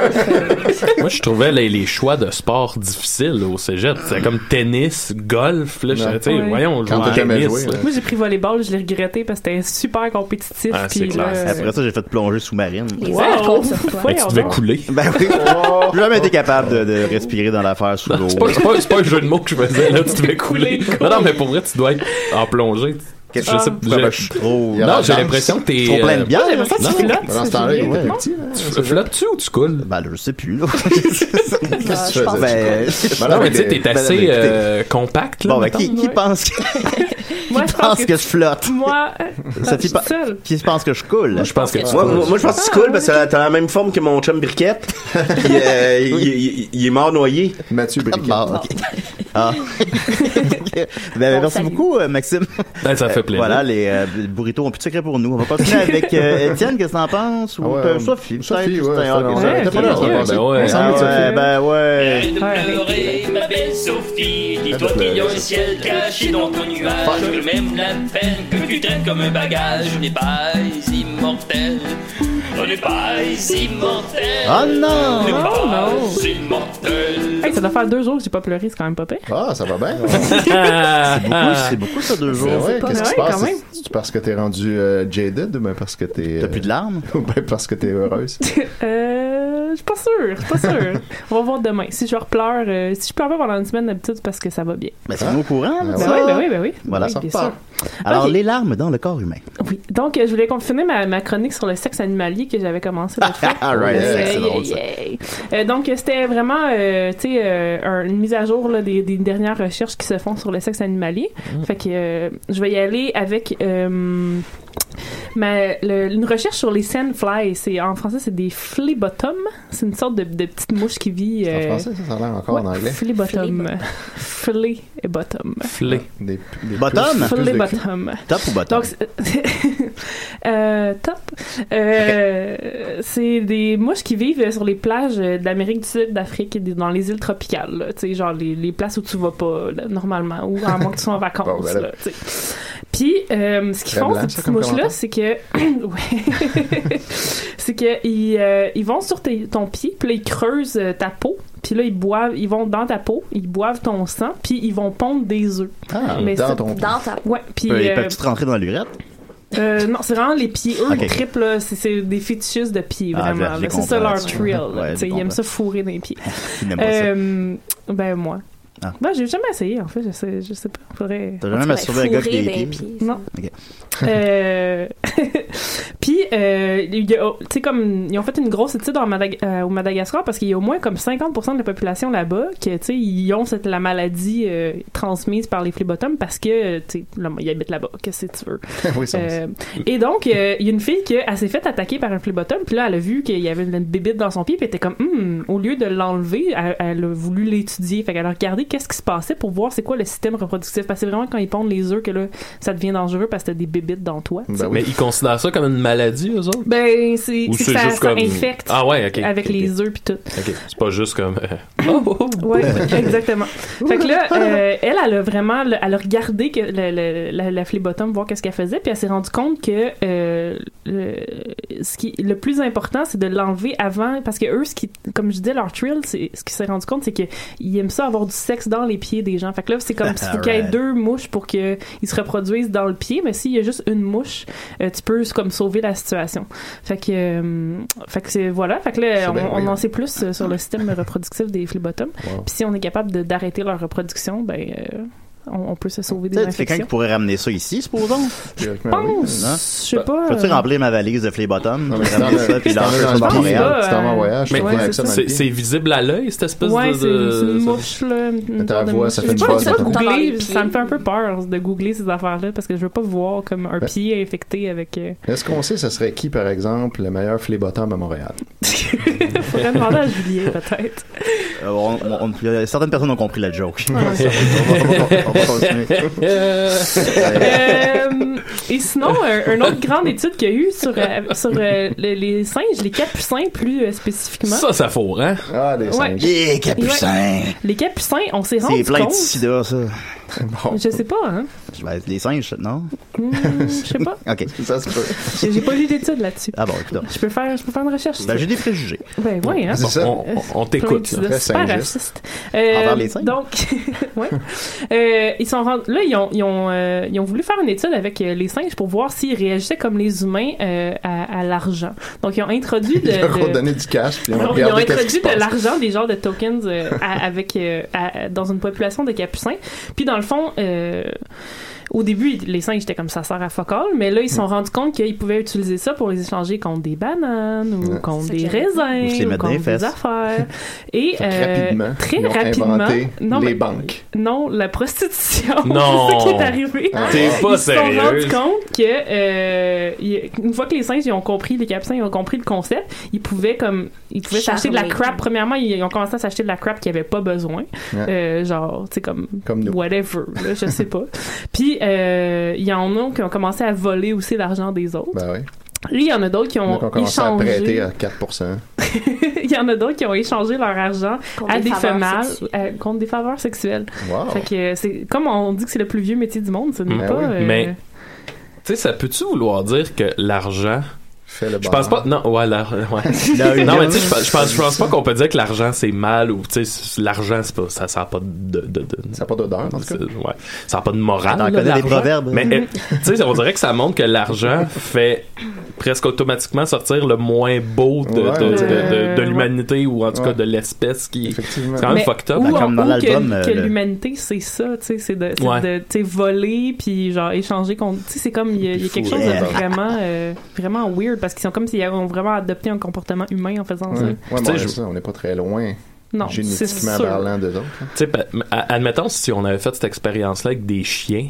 <laughs>
Moi, je trouvais les, les choix de sport difficiles au cégep. C'était comme tennis, golf. Là,
Ouais.
sais,
Ouais.
voyons,
Quand
joue au
t'aimais
tennis.
jouer,
là.
là.
Moi, j'ai pris volleyball, je l'ai regretté parce que c'était super compétitif.
Ah, c'est
puis
clair.
là,
Après ça, j'ai fait plongée sous-marine.
Wow.
tu devais couler.
Ben oui. <laughs> J'ai jamais été capable de, de respirer dans l'affaire sous l'eau.
C'est pas, c'est pas, c'est pas un jeu de mots que je faisais, là, tu devais couler. Non, non, mais pour vrai, tu dois être en plongée. Je sais,
Ah.
j'ai-
Ben, je suis trop.
Non, j'ai l'impression que t'es.
Trop plein de
euh,
bière.
J'ai l'impression que tu flottes.
Dans ce temps-là, il était petit.
tu flottes-tu ou tu coules?
Ben, je sais plus, là. <laughs>
Ah, je pense
Ben,
Ben,
Non, mais tu sais, t'es
ben,
assez euh, compact, là.
Bon, ben, qui, pense que, <laughs>
Moi, je pense
que je flotte?
Moi,
Sophie,
je suis seule.
qui pense que je coule?
Je pense que tu
Moi,
coules.
je pense que c'est cool parce que t'as la même forme que mon chum Briquette. <laughs> Euh, il, est mort noyé.
Mathieu Briquet.
Bon, ok. Ah. Ben,
Bon,
merci
salut.
beaucoup, euh, Maxime.
Ben, ça fait plaisir.
Voilà, les euh, burritos ont plus de secret pour nous. On va continuer <laughs> avec euh, Étienne, qu'est-ce que t'en penses? Ou
Ah ouais,
euh,
euh,
Sophie,
Sophie, ouais,
ok,
pas là
ben ouais.
Ah ouais,
Sophie.
ben ouais.
Arrête de pleurer, ma belle Sophie. Dis-toi qu'il y a un ciel caché dans ton nuage. Que même la peine que tu traînes comme un bagage. On n'est pas immortel. On n'est pas immortel.
Oh non!
On n'est
Oh
pas
non.
immortel.
Hey, ça doit faire deux jours que j'ai pas pleuré, c'est quand même pas pire.
Ah, ça va bien. <laughs>
Ah,
Beaucoup,
ah.
c'est beaucoup ça, deux jours.
Ben ouais, qu'est-ce qui se passe?
quand même.
C'est parce que t'es rendu euh, jaded ou bien parce que t'es...
T'as plus de larmes? <laughs>
Ou bien parce que t'es heureuse? <laughs>
Euh, je suis pas sûre, je suis pas sûre. On va voir demain. Si je repleure, euh, si je pleure pas pendant une semaine d'habitude, c'est parce que ça va bien.
Ben, c'est au courant, là,
Ben
Ben oui, ben oui, ben oui.
Voilà,
Oui,
ça
bien sûr.
Alors, les larmes dans le corps humain.
Oui. Donc, euh, je voulais confiner ma, ma chronique sur le sexe animalier que j'avais commencé l'autre fois.
All right,
Yeah,
c'est
yeah,
drôle, ça.
Euh, donc, c'était vraiment, euh, tu sais, euh, un- une mise à jour là, des, des dernières recherches qui se font sur le sexe animalier. Fait que euh, je vais y aller avec euh, ma- le- une recherche sur les sandflies. C'est en français, c'est des flea-bottom. C'est une sorte de, de petite mouche qui vit.
En
euh,
français, ça, ça a l'air encore en anglais.
Flea-bottom. Flea et bottom.
Flé.
Des, des
Bottom?
cul.
Flea-bottom.
Top ou bottom?
Donc, <laughs> euh, top. Euh, C'est des mouches qui vivent sur les plages de l'Amérique du Sud, d'Afrique et dans les îles tropicales. Tu sais, genre les, les places où tu vas pas là, normalement, ou à moins que tu sois en <laughs> vacances.
Bon, ben là.
là. Puis, euh, ce qu'ils font,
blanc,
ces petites mouches-là, c'est que. <laughs> <laughs> c'est que ils, euh, ils vont sur tes- ton pied, puis là, ils creusent euh, ta peau. Puis là, ils boivent, ils vont dans ta peau, ils boivent ton sang, puis ils vont pondre des œufs.
Ah,
Mais
dans ton
Dans ta
Ouais, puis. Euh,
Peuvent-tu te rentrer dans l'urette?
euh, non, c'est vraiment les pieds. Eux,
Ok.
ils trippent, là. C'est, c'est des fétichistes de pieds,
Ah,
vraiment. C'est ça leur thrill.
Ouais,
ils aiment ça fourrer dans les pieds. <laughs>
Ils n'aiment pas ça.
Euh, ben, moi.
Ah.
Ben, j'ai jamais essayé, en fait. Je sais, je sais pas. Faudrait.
T'as jamais masturber un gars avec des pieds?
Non.
Ok.
Euh, <laughs> Puis, euh, a- tu sais, comme, ils ont fait une grosse étude en Madag- euh, au Madagascar parce qu'il y a au moins comme 50% de la population là-bas qui, tu sais, ils ont cette, la maladie euh, transmise par les phlébotomes parce que, tu sais, ils habitent là-bas. Qu'est-ce que tu veux? <laughs>
oui, ça,
Euh, et donc, euh, il y a une fille qui elle s'est fait attaquer par un phlébotom, puis là, elle a vu qu'il y avait une bébite dans son pied, puis elle était comme, Hum, au lieu de l'enlever, elle, elle a voulu l'étudier. Fait qu'elle a regardé qu'est-ce qui se passait pour voir c'est quoi le système reproductif? Parce que c'est vraiment quand ils pondent les œufs que là, ça devient dangereux parce que t'as des bébites dans toi. sais.
Mais ils considèrent ça comme une maladie, eux autres?
Ben, c'est
Ou
c'est
c'est
que ça,
juste
ça
comme-
infecte
Ah ouais, ok.
avec les œufs puis tout.
Ok, c'est pas juste comme. euh, oh, oh, oh.
Ouais, exactement. Fait que là, <laughs> euh, elle, elle a vraiment, elle a regardé que le, le- la, la phlébotom, voir qu'est-ce qu'elle faisait, puis elle s'est rendue compte que euh, le, ce qui, le plus important, c'est de l'enlever avant, parce que eux, ce qui, comme je disais, leur thrill, c'est ce qu'ils s'est rendu compte, c'est qu'ils aiment ça avoir du sexe dans les pieds des gens. Fait que là, c'est comme <laughs> s'il faut qu'il y ait deux mouches pour qu'ils se reproduisent dans le pied, mais s'il y a juste une mouche, euh, tu peux comme sauver la situation. Fait que, euh, fait que c'est voilà. Fait que là, on,
bien
on
weird.
en sait plus euh, sur le système reproductif des phlébotomes.
Wow.
Puis si on est capable de- d'arrêter leur reproduction, ben euh, on, on peut se sauver
Tu
des
sais, quelqu'un qui
infections.
pourrait ramener ça ici, supposons.
Oui.
Hein?
Je sais pas.
Peux-tu
euh,
remplir ma valise de flea bottom?
Non, mais c'est
ramener ça, puis
c'est dans
ça Montréal?
pied. C'est en voyage,
Mais
je
ouais,
trouve, avec
c'est
ça
visible à l'œil, cette espèce
Ouais,
de.
c'est c'est une mouche, là. une
Ta voix,
mouche.
ça fait
Je
une
je
pieds.
ça me fait un peu peur de googler ces affaires-là parce que je veux pas voir comme un pied infecté avec. euh,
Est-ce qu'on sait, ce serait qui, par exemple, le meilleur phlébotom à Montréal? <laughs>
Faudrait demander à Julien, peut-être.
Euh, certaines personnes ont compris la joke. <laughs>
Ouais. Euh, et sinon, un, une autre grande étude qu'il y a eu sur, euh, sur euh, les, les singes, les capucins plus euh, spécifiquement.
Ça, ça fourre, hein?
Ah, des
Ouais.
singes.
Yeah, capucin!
Les capucins, on s'est rendu
C'est plein de
compte.
sida, ça. <laughs>
Bon,
Je sais pas, hein.
Ben, les singes, non?
Hmm, je sais pas. <laughs>
Ok.
ça se peut.
J'ai j'ai pas lu d'études là-dessus.
Ah bon, écoute.
Je peux faire, je peux faire une recherche.
Ben, j'ai des préjugés.
Ben ouais, hein.
C'est ça.
On, t'écoute,
Très
super raciste. Euh,
Envers les singes?
Donc, <laughs> ouais. Euh, ils sont rend- là, ils ont, ils ont, euh, ils ont voulu faire une étude avec les singes pour voir s'ils réagissaient comme les humains euh, à, à l'argent. Donc, ils ont introduit de,
Ils leur ont
de-
du cash, puis ils
ils
ont
introduit de
passe.
l'argent, des genres de tokens euh, à- avec euh, à- dans une population de capucins. Puis dans le fond, euh, au début, les singes étaient comme ça sert à fuck all, mais là ils se sont rendus compte qu'ils pouvaient utiliser ça pour les échanger contre des bananes ou
Ouais.
contre des
Ou
raisins ou contre des affaires. <laughs> Et euh,
rapidement,
très
ils ont
rapidement, non
les
mais
banques.
non, la prostitution, <laughs>
Non.
c'est ça qui est arrivé.
T'es pas
Ils se sont rendus compte que euh, une fois que les singes ils ont compris, les capucins ils ont compris le concept, ils pouvaient comme ils pouvaient s'acheter de la crap. Premièrement, ils ont commencé à s'acheter de la crap qu'ils avaient pas besoin,
Ouais.
Euh, genre tu sais comme
Comme nous.
whatever, là, je sais pas. <laughs> Puis euh, il y en a qui ont commencé à voler aussi l'argent des autres.
Ben oui.
Lui, il y en a d'autres qui ont
qui ont commencé à prêter
échangé.
à 4%. <laughs>
il y en a d'autres qui ont échangé leur argent
Contre
à
des
des
faveurs
femelles
sexuelles.
euh, contre des faveurs sexuelles.
Wow.
Fait que c'est comme on dit que c'est le plus vieux métier du monde, ce n'est
Ben
pas.
oui.
euh,
Mais- Tu sais, ça peut-tu vouloir dire que l'argent
Fait le
Je pense pas. Non, ouais, la- ouais. <laughs> non, mais tu sais, je pense- je pense, pas qu'on peut dire que l'argent c'est mal ou tu sais, l'argent c'est pas, ça, ça a pas de, de, de-
Ça n'a pas d'odeur, en tout cas.
Ouais. Ça a pas de morale. Là,
connais proverbes.
Mais, euh, tu sais, on dirait que ça montre que l'argent fait presque automatiquement sortir le moins beau de,
Ouais,
de, de, de- de
Ouais.
l'humanité ou en tout cas
Ouais.
de l'espèce qui c'est quand même
Mais
fucked up.
Ou,
Ben, comme dans l'album,
que,
euh,
que l'humanité, c'est ça, tu sais, c'est de, c'est
Ouais.
de tu sais, voler, puis genre échanger contre. Tu sais, c'est comme, il y a, y a quelque chose de vraiment, euh, vraiment weird, parce qu'ils sont comme s'ils avaient vraiment adopté un comportement humain en faisant
Ouais,
ça.
ouais
Tu sais,
bon,
je-
ça, on n'est pas très loin
Non, c'est
génétiquement
sûr.
parlant d'eux autres. hein.
Admettons si on avait fait cette expérience-là avec des chiens.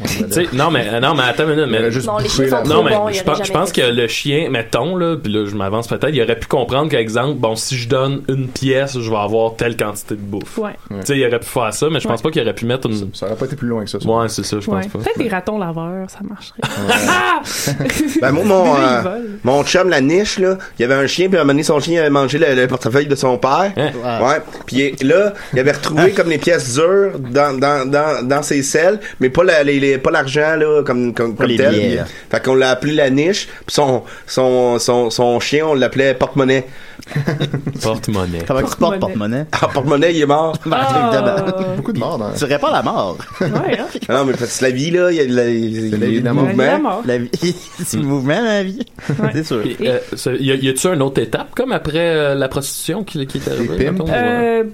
Ouais, ben
non mais euh, non mais attends une minute,
Il
mais
aurait juste
Non, les chiens sont
Non,
trop
mais
bon, il
je pense, je
jamais
pense que le chien, mettons, là, puis là, je m'avance peut-être, il aurait pu comprendre qu'exemple, bon, si je donne une pièce, je vais avoir telle quantité de bouffe.
Ouais.
Tu sais, il aurait pu faire ça, mais je pense
Ouais.
pas qu'il aurait pu mettre une.
Ça aurait pas été plus loin que ça. ça.
Ouais, c'est ça, je
Ouais.
pense pas.
Peut-être des ratons laveurs, ça marcherait. <laughs>
Ben, moi, mon, euh, mon chum, la niche, là, il y avait un chien, puis à un moment donné, son chien avait mangé le, le portefeuille de son père.
Hein?
Ouais. Puis là, il avait retrouvé comme les pièces dures dans, dans, dans, dans ses selles, mais pas la, les, les- pas l'argent, là, comme, comme, comme tel.
billets, là.
Fait qu'on l'a appelé la niche, puis son, son, son, son chien, on l'appelait porte-monnaie. <laughs>
Porte-monnaie.
Comment tu portes porte-monnaie?
Ah, porte-monnaie, il est mort. <laughs>
Ah. <laughs>
Beaucoup de morts dans
Tu réponds la mort.
Ouais, hein?
Ah non, mais que la vie, là, il y a, la, il y a
la vie
le mouvement.
La vie, c'est le mouvement, la vie. C'est sûr.
Puis, euh, y a- y a-tu une autre étape comme après euh, la prostitution qui, qui est arrivée? Mettons, ou,
Euh,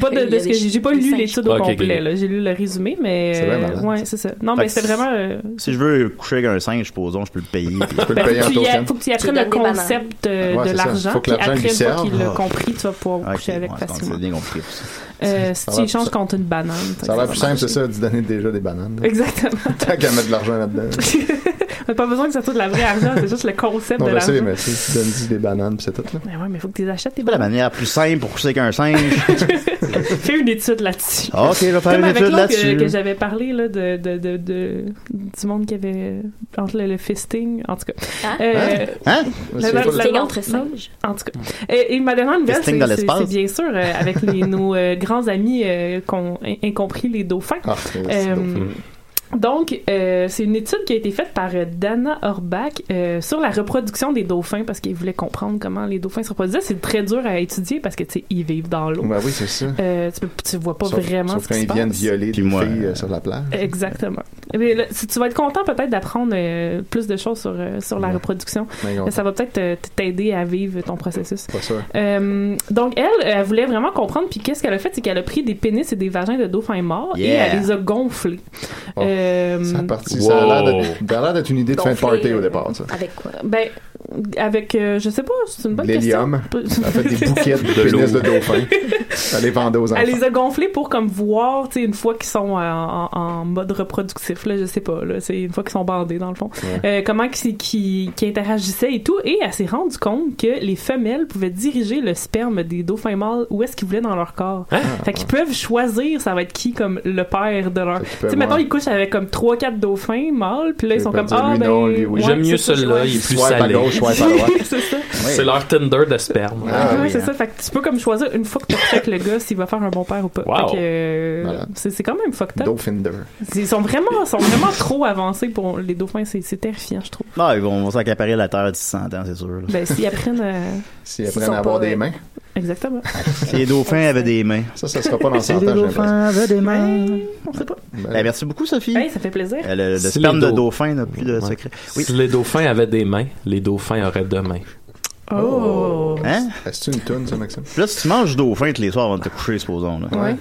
pas de,
Il y
de ce que j'ai j'ai pas lu l'étude au complet là. j'ai lu le résumé mais
C'est
euh, ouais c'est ça non
Fait
mais c'est vraiment euh,
Si je veux coucher avec un singe, supposons, je peux le payer.
Tu peux
ben,
le payer
faut,
en token.
faut que tu y apprennes le
bananes.
concept
Ouais,
de l'argent
Faut que
puis
l'argent
après
lui
une fois
serve.
qu'il l'a compris tu vas pouvoir coucher avec facilement
C'est bien compris.
euh, si tu échanges contre une banane
Ça a l'air plus simple, c'est ça, d'y donner déjà des bananes. là.
exactement <laughs>
Tant qu'à mettre de l'argent là-dedans. <laughs>
t'as pas besoin que ça soit de la vraie argent c'est juste le concept
Non,
de
je
l'argent
mais tu sais, tu donnes des bananes, pis c'est tout, là.
mais ouais mais faut que tu les achètes tes
C'est pas la
bananes
manière plus simple pour coucher avec un singe. <laughs> <laughs>
fais une étude là-dessus
ok, je vais faire
Comme
une
avec
étude
l'autre que,
là-dessus.
que j'avais parlé là, de, de, de, de- du monde qui avait entre le, le fisting, en tout cas.
Hein?
Euh,
Hein?
le-
C'est
le- le- non,
entre singes.
En tout cas. Et, et ma dernière nouvelle,
Fisting
c'est
dans
c'est-
l'espace.
c'est bien sûr euh, avec les, nos euh, grands amis euh, qu'on incompris les dauphins.
Ah,
donc, euh, c'est une étude qui a été faite par euh, Dana Orbach euh, sur la reproduction des dauphins parce qu'ils voulaient comprendre comment les dauphins se reproduisaient. C'est très dur à étudier parce que, tu sais, ils vivent dans l'eau.
Ben oui, c'est ça.
Euh, tu, peux, tu vois pas
Sauf-
vraiment
sauf
ce qui se
ils viennent
passe.
violer
Puis
des
moi,
filles
euh,
euh, sur la plage.
Exactement. Mais là, si tu vas être content peut-être d'apprendre euh, plus de choses sur, euh, sur la
Ouais.
reproduction.
Mais on-
Ça va peut-être t'aider à vivre ton processus.
Pas sûr.
Euh, donc elle, elle voulait vraiment comprendre. Puis qu'est-ce qu'elle a fait, c'est qu'elle a pris des pénis et des vagins de dauphins morts et elle les a gonflés.
Oh,
Euh,
Ça a parti, ça a l'air
Wow.
d'être- ça a l'air d'être une idée de fin de party au départ, ça.
Avec quoi?
ben avec, euh, je sais pas, c'est une bonne
L'hélium.
question.
Elle a fait des <laughs> bouquets de, pénis de <laughs> dauphin. Elle les vendait aux enfants.
Elle les a gonflés pour comme voir, tu sais, une fois qu'ils sont euh, en, en mode reproductif, là, je sais pas, là, c'est une fois qu'ils sont bandés dans le fond, euh, comment qu'ils qui, qui interagissaient et tout, et elle s'est rendue compte que les femelles pouvaient diriger le sperme des dauphins mâles où est-ce qu'ils voulaient dans leur corps.
Hein?
Fait qu'ils peuvent choisir, ça va être qui comme le père de leur. Tu sais, mettons, ils couchent avec comme 3-4 dauphins mâles, puis là, ils sont comme ah ben.
J'aime mieux celui-là, il est plus salé.
Gauche, <laughs> droite.
c'est ça.
C'est leur Tinder de sperme.
Ah,
ouais,
oui,
c'est
hein.
ça. Fait que tu peux comme choisir une fois que tu avec le gars s'il va faire un bon père ou pas.
Wow.
Euh,
Voilà.
c'est quand même fucked up.
Dauphinder.
Ils sont vraiment, sont vraiment trop avancés pour les dauphins. C'est terrifiant, je trouve.
Ah, ils vont s'accaparer la Terre d'ici 100 ans, c'est sûr. là.
Ben, s'ils apprennent. euh,
S'ils apprennent à avoir
pas,
des
euh,
mains.
Exactement.
Si les dauphins avaient des mains.
Ça, ça sera pas dans 100
Si
ans,
les dauphins avaient des mains.
On sait pas.
Ben,
Ben, merci beaucoup, Sophie.
Hey, ça fait plaisir.
Euh, Le, le
Si
sperme de
dau-
dauphin n'a plus de secret. Oui.
Si les dauphins avaient des mains, les dauphins auraient deux mains.
Oh.
Hein?
Est-ce une toune, ça, Maxime?
Puis là, si tu manges du dauphin tous les soirs avant de te coucher, supposons. Là.
Ouais.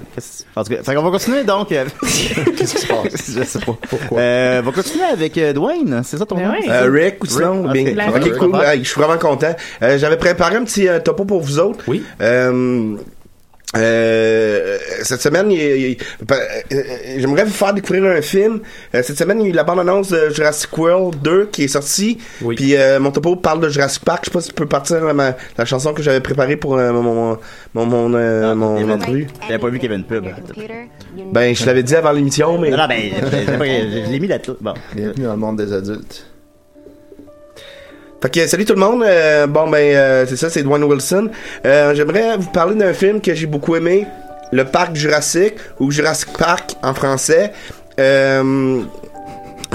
En tout cas, fait qu'on va continuer donc. <laughs>
Qu'est-ce qui se passe? <laughs>
Je sais pas.
Pourquoi?
Euh, on va continuer avec euh, Dwayne, c'est ça ton
Ben
nom?
ouais.
Euh, Rick, ou sinon,
Rick,
bien.
ok.
Cool. Je suis vraiment content. Euh, J'avais préparé un petit euh, topo pour vous autres.
Oui.
Euh, euh, cette semaine, il, il- euh, euh, j'aimerais vous faire découvrir un film. Euh, cette semaine, il y a eu la bande-annonce de Jurassic World 2 qui est sortie.
Oui.
Puis euh, mon topo parle de Jurassic Park. Je sais pas si tu peux partir à ma, la chanson que j'avais préparée pour euh, mon mon mon mon, euh, mon entrevue.
J'avais pas vu qu'il y avait une pub.
Ben, je l'avais dit avant l'émission, mais
Non, non, ben, je l'ai mis là-dessus. Bon.
Bienvenue dans le monde des adultes.
Fait que salut tout le monde. Euh, bon ben euh, c'est ça, c'est Dwayne Wilson. Euh, J'aimerais vous parler d'un film que j'ai beaucoup aimé, Le Parc Jurassique ou Jurassic Park en français. Euh,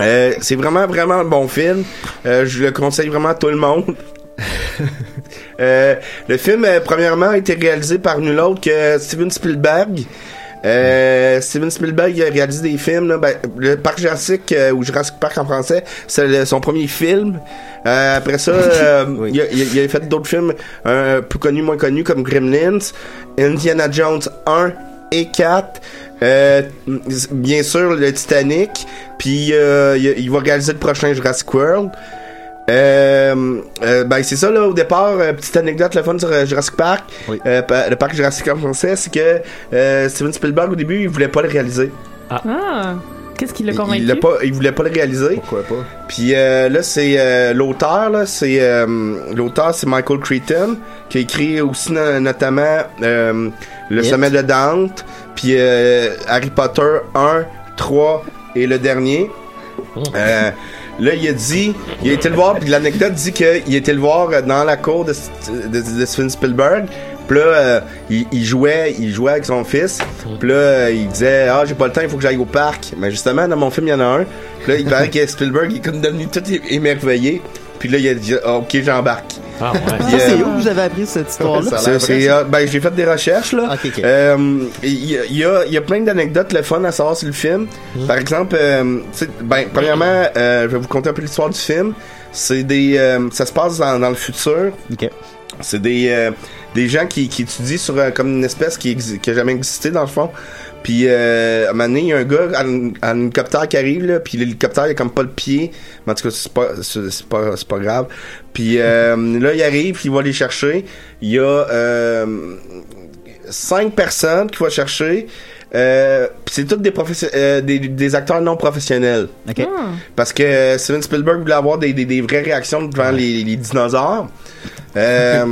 Euh, c'est vraiment, vraiment un bon film. Euh, je le conseille vraiment à tout le monde. <laughs> Euh, le film, premièrement, a été réalisé par nul autre que Steven Spielberg. Euh, Steven Spielberg a réalisé des films. là, ben, le Parc Jurassique, euh, ou Jurassic Park en français, c'est son premier film. Euh, après ça, <laughs> euh, il, a, il a- il a fait d'autres films euh, plus connus, moins connus, comme Gremlins, Indiana Jones 1 et 4. Euh, bien sûr, le Titanic. Puis euh, il, il va réaliser le prochain Jurassic World. Euh, euh, ben c'est ça là au départ euh, petite anecdote le fun sur euh, Jurassic Park. Euh, pa- le parc Jurassic en français c'est que euh, Steven Spielberg au début il voulait pas le réaliser.
Ah, qu'est-ce qui l'a convaincu?
il l'a pas il voulait pas le réaliser.
Pourquoi pas?
puis euh, là c'est euh, l'auteur là c'est euh, l'auteur c'est Michael Crichton qui a écrit aussi no- notamment euh, le
It.
sommet de Dante puis euh, Harry Potter 1 3 et le dernier. Euh, là, il a dit, il a été le voir, puis l'anecdote dit qu'il a été le voir dans la cour de, de, Steven Spielberg. Puis là, euh, il, jouait, il jouait avec son fils. Puis là, euh, il disait, ah, j'ai pas le temps, il faut que j'aille au parc. Mais justement, dans mon film, il y en a un. Puis là, il paraît que Spielberg est comme devenu tout émerveillé. Puis là, il a dit, ah, ok, j'embarque.
Ah ouais. <laughs>
Puis,
Ça, c'est
euh,
où que vous avez appris cette histoire-là?
C'est, c'est, euh, ben, j'ai fait des recherches, là.
Ok, ok.
Euh, Il y, a- il y a, il y a plein d'anecdotes le fun à savoir sur le film. Par exemple, euh, tu sais, ben, premièrement, euh, je vais vous conter un peu l'histoire du film. C'est des, euh, ça se passe dans, dans le futur.
Ok.
C'est des, euh, des gens qui, qui étudient sur euh, comme une espèce qui, exi- qui a jamais existé dans le fond. Puis euh, à un moment donné, il y a un gars à un, à un hélicoptère qui arrive là, puis l'hélicoptère il a comme pas le pied. Mais en tout cas, c'est pas c'est c'est pas c'est pas grave. Puis euh, <laughs> là, il arrive, puis il va les chercher. Il y a euh, cinq personnes qu'il va chercher. Euh, puis c'est toutes des, professe- euh, des, des acteurs non professionnels.
Ok.
Ah.
Parce que euh, Steven Spielberg voulait avoir des, des, des vraies réactions devant les, les dinosaures. <laughs> Euh,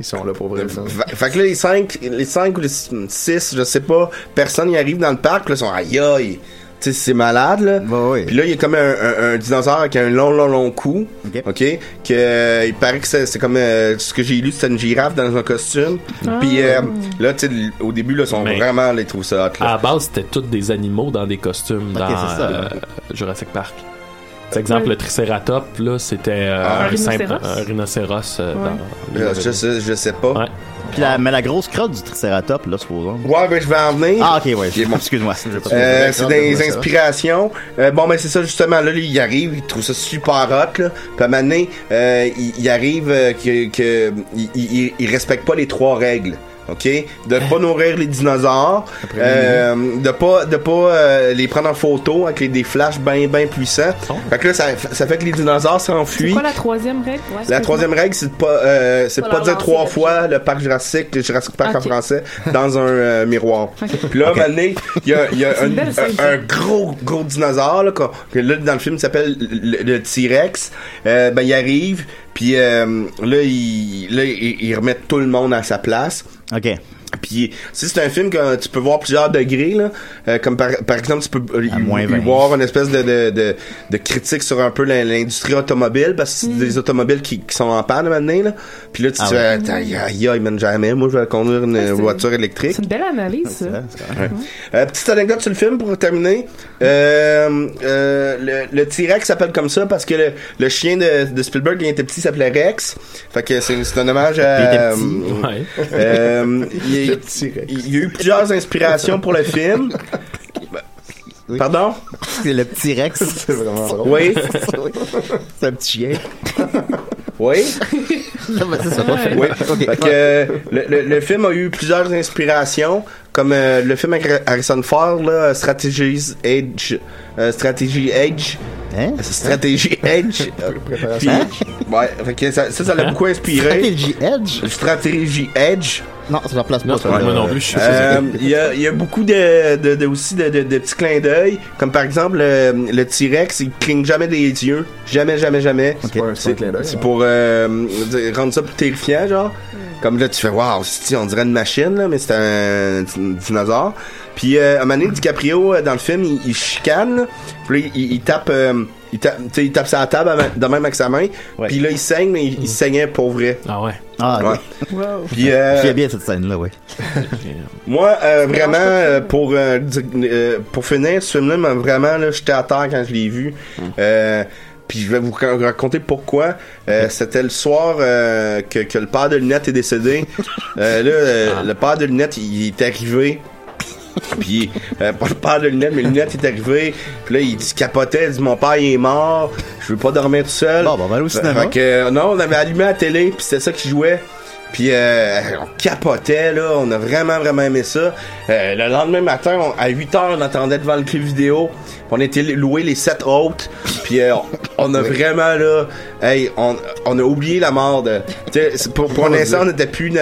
Ils sont là pour vrai. le sens.
Fait, fait que là, les cinq, les cinq ou les six, je sais pas, personnes y arrivent dans le parc, là, ils sont aïe aïe. Tu sais, c'est malade, là.
Bah oui.
Puis là, il y a comme un, un, un dinosaure avec un long, long, long cou.
Ok.
OK? Que, euh, il paraît que c'est c'est comme, euh, ce que j'ai lu, c'était une girafe dans un costume. Puis euh, là, tu sais, au début, là, ils sont
Mais-
vraiment, les trouvent ça hot, là.
À la base, c'était tous des animaux dans des costumes
Ok,
dans
c'est ça.
euh, Jurassic Park. Par exemple,
Ouais.
le Triceratops, là, c'était euh, un,
rhinocéros?
un rhinocéros euh,
Ouais.
dans
je, sais, je sais pas.
Ouais.
Puis la, mais la grosse crotte du Triceratops, là, supposons.
Ouais, ben, je vais en venir.
Ah, ok, ouais. Excuse-moi.
Euh, c'est des inspirations. Euh, bon, ben c'est ça justement. Là, lui, il arrive, il trouve ça super hot. Là. Puis à un moment donné, euh, il, il arrive euh, que, que il, il, il respecte pas les trois règles. OK? De pas nourrir les dinosaures, euh, de pas de pas euh, les prendre en photo avec les, des flashs bien bien puissants.
Oh.
Fait que là, ça, ça fait que les dinosaures
C'est
s'enfuient.
quoi la troisième règle? Ouais,
La troisième règle, c'est de pas, euh, c'est de
Pas
pas dire trois fois le parc Jurassique, le Jurassic Park en français, dans un euh, miroir. <laughs> Puis là, donné, il y a, il y a <laughs>
C'est
un, un- gros, gros dinosaure, là, que là, dans le film, il s'appelle le, le T-Rex. Euh, ben, il arrive, puis euh, là, il, là, il, il remet tout le monde à sa place.
Ok.
Puis si c'est un film que tu peux voir plusieurs degrés là, euh, comme par, par exemple tu peux euh, y,
moins
y
20.
voir une espèce de, de, de, de critique sur un peu l'in- l'industrie automobile parce que c'est
Mm.
des automobiles qui, qui sont en panne maintenant là. Puis là tu
Ah
te fais aïe aïe man, jamais moi je vais conduire une voiture électrique.
C'est une belle analyse, ça.
Euh, petite anecdote sur le film pour terminer. Euh, euh, le le T-Rex s'appelle comme ça parce que le, le chien de, de Spielberg, quand il était petit, s'appelait Rex. Fait que c'est un hommage à...
Il était petit.
Ouais.
Il, y a eu plusieurs inspirations pour le film. <laughs>
Oui.
Pardon?
C'est le petit Rex. <laughs>
C'est vraiment <laughs> drôle.
Oui.
c'est un petit chien.
Oui. <laughs>
Non, mais c'est ça.
Ouais.
Oui. <laughs> Fait que, euh, le, le, le film a eu plusieurs inspirations, comme euh, le film avec Harrison Ford, là, Strategies Edge. euh, Strategy Edge.
Hein?
Stratégie Edge. <laughs> Euh,
Préparation.
puis- ouais, fait que ça, ça, l'a beaucoup inspiré.
Strategy Edge?
Stratégie Edge.
Non, ça ne place pas ça.
moi non plus,
Euh, Il y, a, il y a beaucoup de, de, de- aussi de, de, de petits clins d'œil, comme par exemple le, le T-Rex, il cligne jamais des yeux, jamais, jamais, jamais.
C'est c'est un clin d'œil,
C'est pour euh, rendre ça plus terrifiant, genre. Comme là, tu fais, waouh, c'est- on dirait une machine, là, mais c'est un, un dinosaure. Puis, euh, à un moment donné, DiCaprio, euh, dans le film, il, il chicane. Puis là, il, il tape, euh, il, tape, il tape la table avant- de même avec sa main. Puis là, il saigne, mais il, il saignait pour vrai.
Ah ouais.
Ah,
Ouais.
oui.
Puis, euh,
J'aime bien cette scène-là, oui. <laughs>
Moi, euh, vraiment, euh, pour pour finir, ce film-là, vraiment, là, j'étais à terre quand je l'ai vu. Euh, puis je vais vous ra- raconter pourquoi. Euh, C'était le soir euh, que, que le père de Lunette est décédé. <laughs> Euh, là, euh, le père de Lunette, il est arrivé. Puis, euh, pas le père de Lunette, mais Lunette est arrivé. Puis là, il se capotait, il dit Mon père, il est mort. Je veux pas dormir tout seul.
Bon, bon, on va aller au cinéma.
fait que, euh, non, on avait allumé la télé, puis c'était ça qui jouait. Puis euh, on capotait, là. On a vraiment, vraiment aimé ça. Euh, le lendemain matin, on- à 8 heures, on attendait devant le club vidéo. On était loué les sept autres. Puis euh, <laughs> on a vraiment, là... Hey, on, on a oublié la mort de... Pour, pour l'instant, on n'était plus...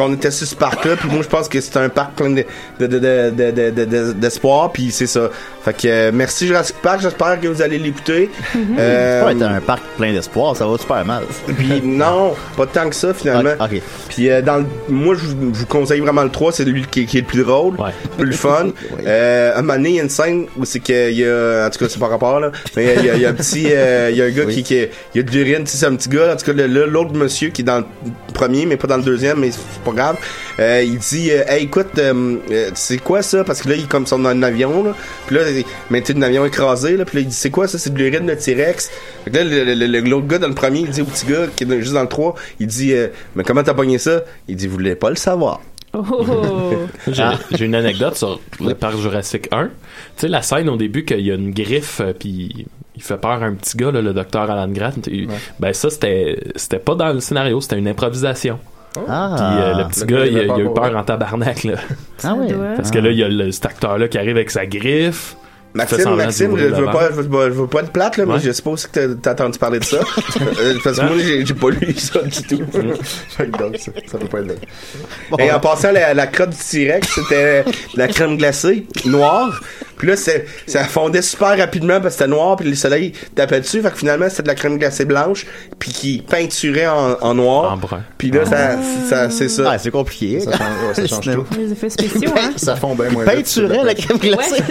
On était sur ce parc-là. Puis moi, je pense que c'était un parc plein de, de, d'espoir. Puis c'est ça. Fait que euh, merci Jurassic Park. J'espère que vous allez l'écouter. Euh,
Ouais, t'as un parc plein d'espoir, ça va super mal.
puis <laughs> non, pas tant que ça finalement.
Ok.
Puis euh, dans le- moi je vous, conseille vraiment le 3, c'est lui qui, qui est le plus drôle, le plus fun. <laughs> Euh, un moment donné, il y a une scène où c'est qu'il y a en tout cas c'est pas rapport là, mais il y a, il y a un petit euh, il y a un gars qui, qui il y a de l'urine, c'est un petit gars, en tout cas l'autre monsieur qui est dans le premier mais pas dans le deuxième, mais c'est pas grave. Euh, il dit euh, hey écoute euh, euh, c'est quoi ça? Parce que là il est comme ça dans un avion là. Puis là mais tu un avion écrasé là, puis là il dit c'est quoi ça? C'est de l'urine de T-Rex. Là l'autre gars dans le premier, il dit au petit gars qui est juste dans le 3, il dit euh, mais comment t'as pogné ça Il dit vous voulez pas le savoir.
J'ai
Ah.
j'ai une anecdote sur le parc Jurassic 1. Tu sais, la scène au début qu'il y a une griffe, euh, puis il fait peur à un petit gars, là, le docteur Alan Grant. Et- Ben ça, c'était c'était pas dans le scénario, c'était une improvisation.
Ah.
Puis euh, le petit
Le
gars, il,
il
a,
avait
il a eu
peur, ouais.
en tabarnak, là.
Ah ouais.
Parce que là, il y a le, cet acteur-là qui arrive avec sa griffe.
Maxime, Maxime, je, veux pas, je veux, je veux pas être plate, là, mais je aussi que t'as- entendu parler de ça. <laughs> Euh, parce que
Ah.
moi, j'ai pas lu ça du tout. <laughs>
Que donc, ça, ça peut pas être drôle.
Et en passant, la, la crotte du T-Rex, c'était la crème glacée, noire. Puis là, c'est- ça fondait super rapidement parce que c'était noir, puis le soleil tapait dessus. Fait que finalement, c'était de la crème glacée blanche, puis qui peinturait en, en noir.
En brun.
Puis là, ça, ça, c'est ça.
Ah, c'est compliqué.
Ça change, ouais, ça <laughs> change tout.
Les effets spéciaux, hein?
Ça fond bien moins.
Peinturait la crème glacée.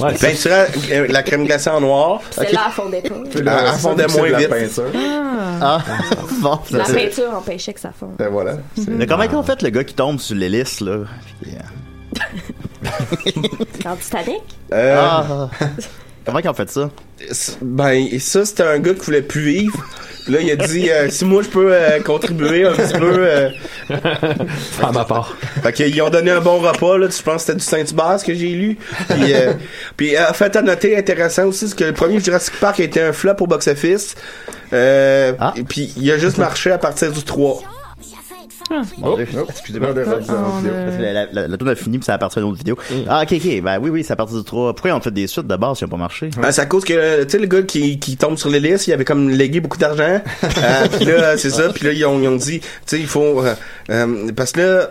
Ouais, <laughs>
Peinturait euh, la crème glacée en noir.
Celle-là, elle fondait pas.
Là,
Elle- elle
ça,
fondait
c'est de
moins
la
vite.
peinture.
Ah, bon.
La
c'est-
peinture empêchait que ça fonde.
Ben voilà. C'est-
Mais comment ont fait le gars qui tombe sur l'hélice, là? Puis, euh,
Dans Titanic?
Euh,
Ah. <laughs> Comment ils ont fait ça?
Ben, ça, c'était un gars qui voulait plus vivre. Puis là, il a dit, euh, si moi, je peux euh, contribuer un petit peu... euh, <laughs>
à ma part.
Fait qu'ils ont donné un bon repas, là. Je pense que c'était du Saint-Hubert, ce que j'ai lu. Puis, euh, <laughs> puis euh, fait à noter, intéressant aussi, c'est que le premier Jurassic Park a été un flop au box-office. Euh,
Ah.
et puis, il a juste marché à partir du 3.
Mon Dieu.
Oh,
Excusez-moi.
on dans la
on
vidéo.
a-
Parce que La, la, la tourne a fini puis ça a parti d'une autre vidéo. Ah, ok, ok. Ben oui, oui, à partir du 3. Pourquoi ils ont fait des suites de base si n'ont pas marché?
Ben, c'est à cause que, tu sais, le gars qui, qui tombe sur l'hélice, il avait comme légué beaucoup d'argent. <laughs> Euh, puis là, c'est ça. Puis là, ils ont, ils ont dit, tu sais, il faut... euh, euh, parce que là,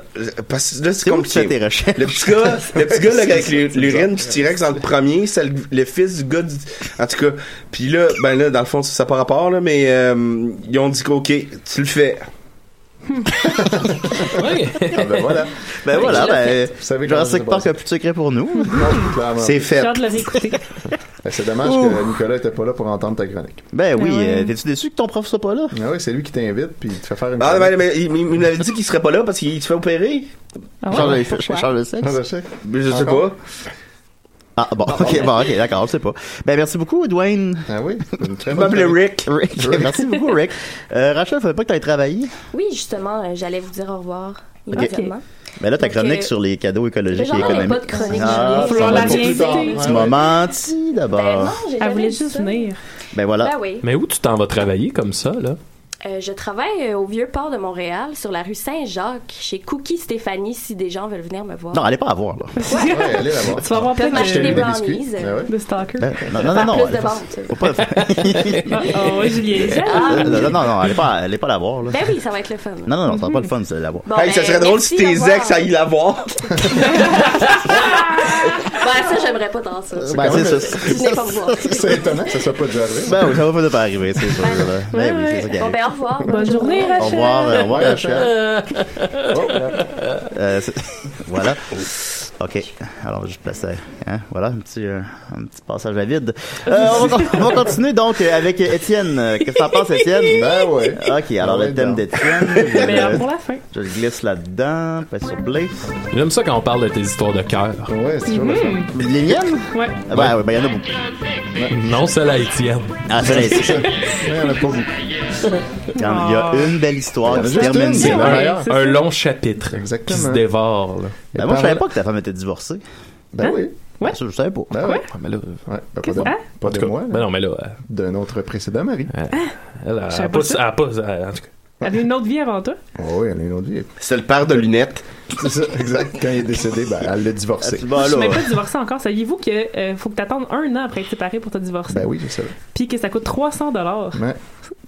parce que là, c'est compliqué.
tes recherches?
Le petit gars, le petit gars là, <laughs> avec l'u- l'urine du T-Rex dans le premier, c'est le, le fils du gars du, en tout cas. Puis là, ben là, dans le fond, ça n'a pas rapport, là, mais euh, ils ont dit qu'ok, tu le fais.
Ouais.
Ah, ben voilà.
Ben voilà, ben.
Vous savez
Jurassic Park a plus de secret pour nous.
Non, clairement. <laughs>
C'est fait. <laughs>
Ben, C'est dommage que Nicolas était pas là pour entendre ta chronique.
Ben oui,
Ben ouais.
euh, t'es-tu déçu que ton prof soit pas là?
Ah oui, c'est lui qui t'invite puis il te fait faire une
Ah, ben, mais il, il m'avait dit qu'il serait pas là parce qu'il se fait opérer.
Ah ouais?
Change, de-
Pourquoi?
change de sexe?
Ah, ben, chèque.
Mais
Ah, bon, ok, bon, ok, d'accord, je sais pas. Ben merci beaucoup, Dwayne.
Ah oui, une très
Je
bonne
m'appelais
chronique.
Rick.
Rick, merci beaucoup, Rick. Euh, Rachel, fallait pas que t'ailles travailler?
Oui, justement, euh, j'allais vous dire au revoir immédiatement.
Ben là, ta
Donc,
chronique
euh,
sur les cadeaux écologiques et
avais pas
économiques.
de chronique.
Ah, ça
la.
Tu m'as menti
Ben non,
d'abord.
j'ai
Elle voulait juste venir.
Ben voilà.
Ben oui.
Mais où tu t'en vas travailler comme ça, là?
Euh, je travaille euh, au vieux port de Montréal, sur la rue Saint-Jacques, chez Cookie Stéphanie, si des gens veulent venir me voir.
Non, allez pas à voir, là. <laughs>
Ouais, allez la voir.
Tu vas
peuvent
plein
m'acheter
de,
des brownies.
Ben
euh,
ouais.
de stalkers.
Ben, non, non, non, non.
plus de ventes.
faut pas-
Oh, <laughs> Julien. <laughs>
Ah,
non, non, non, allez pas, allez pas la voir, là.
ben oui, ça va être le fun.
Non, non, non, ça va pas le fun, ça, la voir.
Bon,
Hey, ça
ben,
serait drôle si tes ex aillent la voir.
Ben ça, j'aimerais pas dans ça.
Ben,
quand
c'est ça.
Venez pas me voir.
C'est étonnant que ça soit pas déjà arrivé.
Ben oui, ça va pas pas arriver, c'est sûr. Ben oui, c'est ça qui arrive.
Au revoir.
Bonne journée,
Au
Rachel.
revoir, euh, au revoir, Rachel. Euh, voilà. OK. Alors, je place ça. Hein, voilà, un petit, euh, un petit passage à vide. <laughs> Euh, on, va, on va continuer donc euh, avec Étienne. Euh, Qu'est-ce que t'en penses, Étienne? <laughs>
Ben ouais.
OK, alors
Ben
le thème d'Étienne.
Mais <laughs>
je,
euh,
le-
pour la fin.
je le glisse là-dedans, pas sur Play.
J'aime ça quand on parle de tes histoires de cœur.
Ouais, c'est toujours le fun.
Les miennes?
Ouais.
Ah, ben, ouais, ben, il y en a beaucoup.
Non, celle à Étienne.
Ah, c'est ça.
Ouais, il y en a pas beaucoup.
Il y en- il y a une belle histoire qui se termine
Un long chapitre
Exactement.
qui se dévore. Là.
Ben, moi, je savais pas que ta femme était divorcée.
Ben oui.
Ouais.
Ça, je savais pas.
Ben ouais?
Ouais, mais là,
Ouais, ben pas
Qu'est-ce-
de,
hein?
pas de moi,
ben non, mais là, euh,
de notre précédent mari.
elle, elle, a-
Je
elle a
pas ça.
elle a pas, elle- en tout cas,
Elle avait une autre vie avant toi?
Oh oui, elle a une autre vie.
C'est le père de lunettes.
C'est ça, exact. Quand il est décédé, ben, elle l'a divorcé.
Ah,
Je suis même pas divorcée encore. Saviez-vous que euh, faut que t'attendes un an après être séparé pour te divorcer?
Ben oui, je sais.
Puis que ça coûte 300 dollars.
Ouais.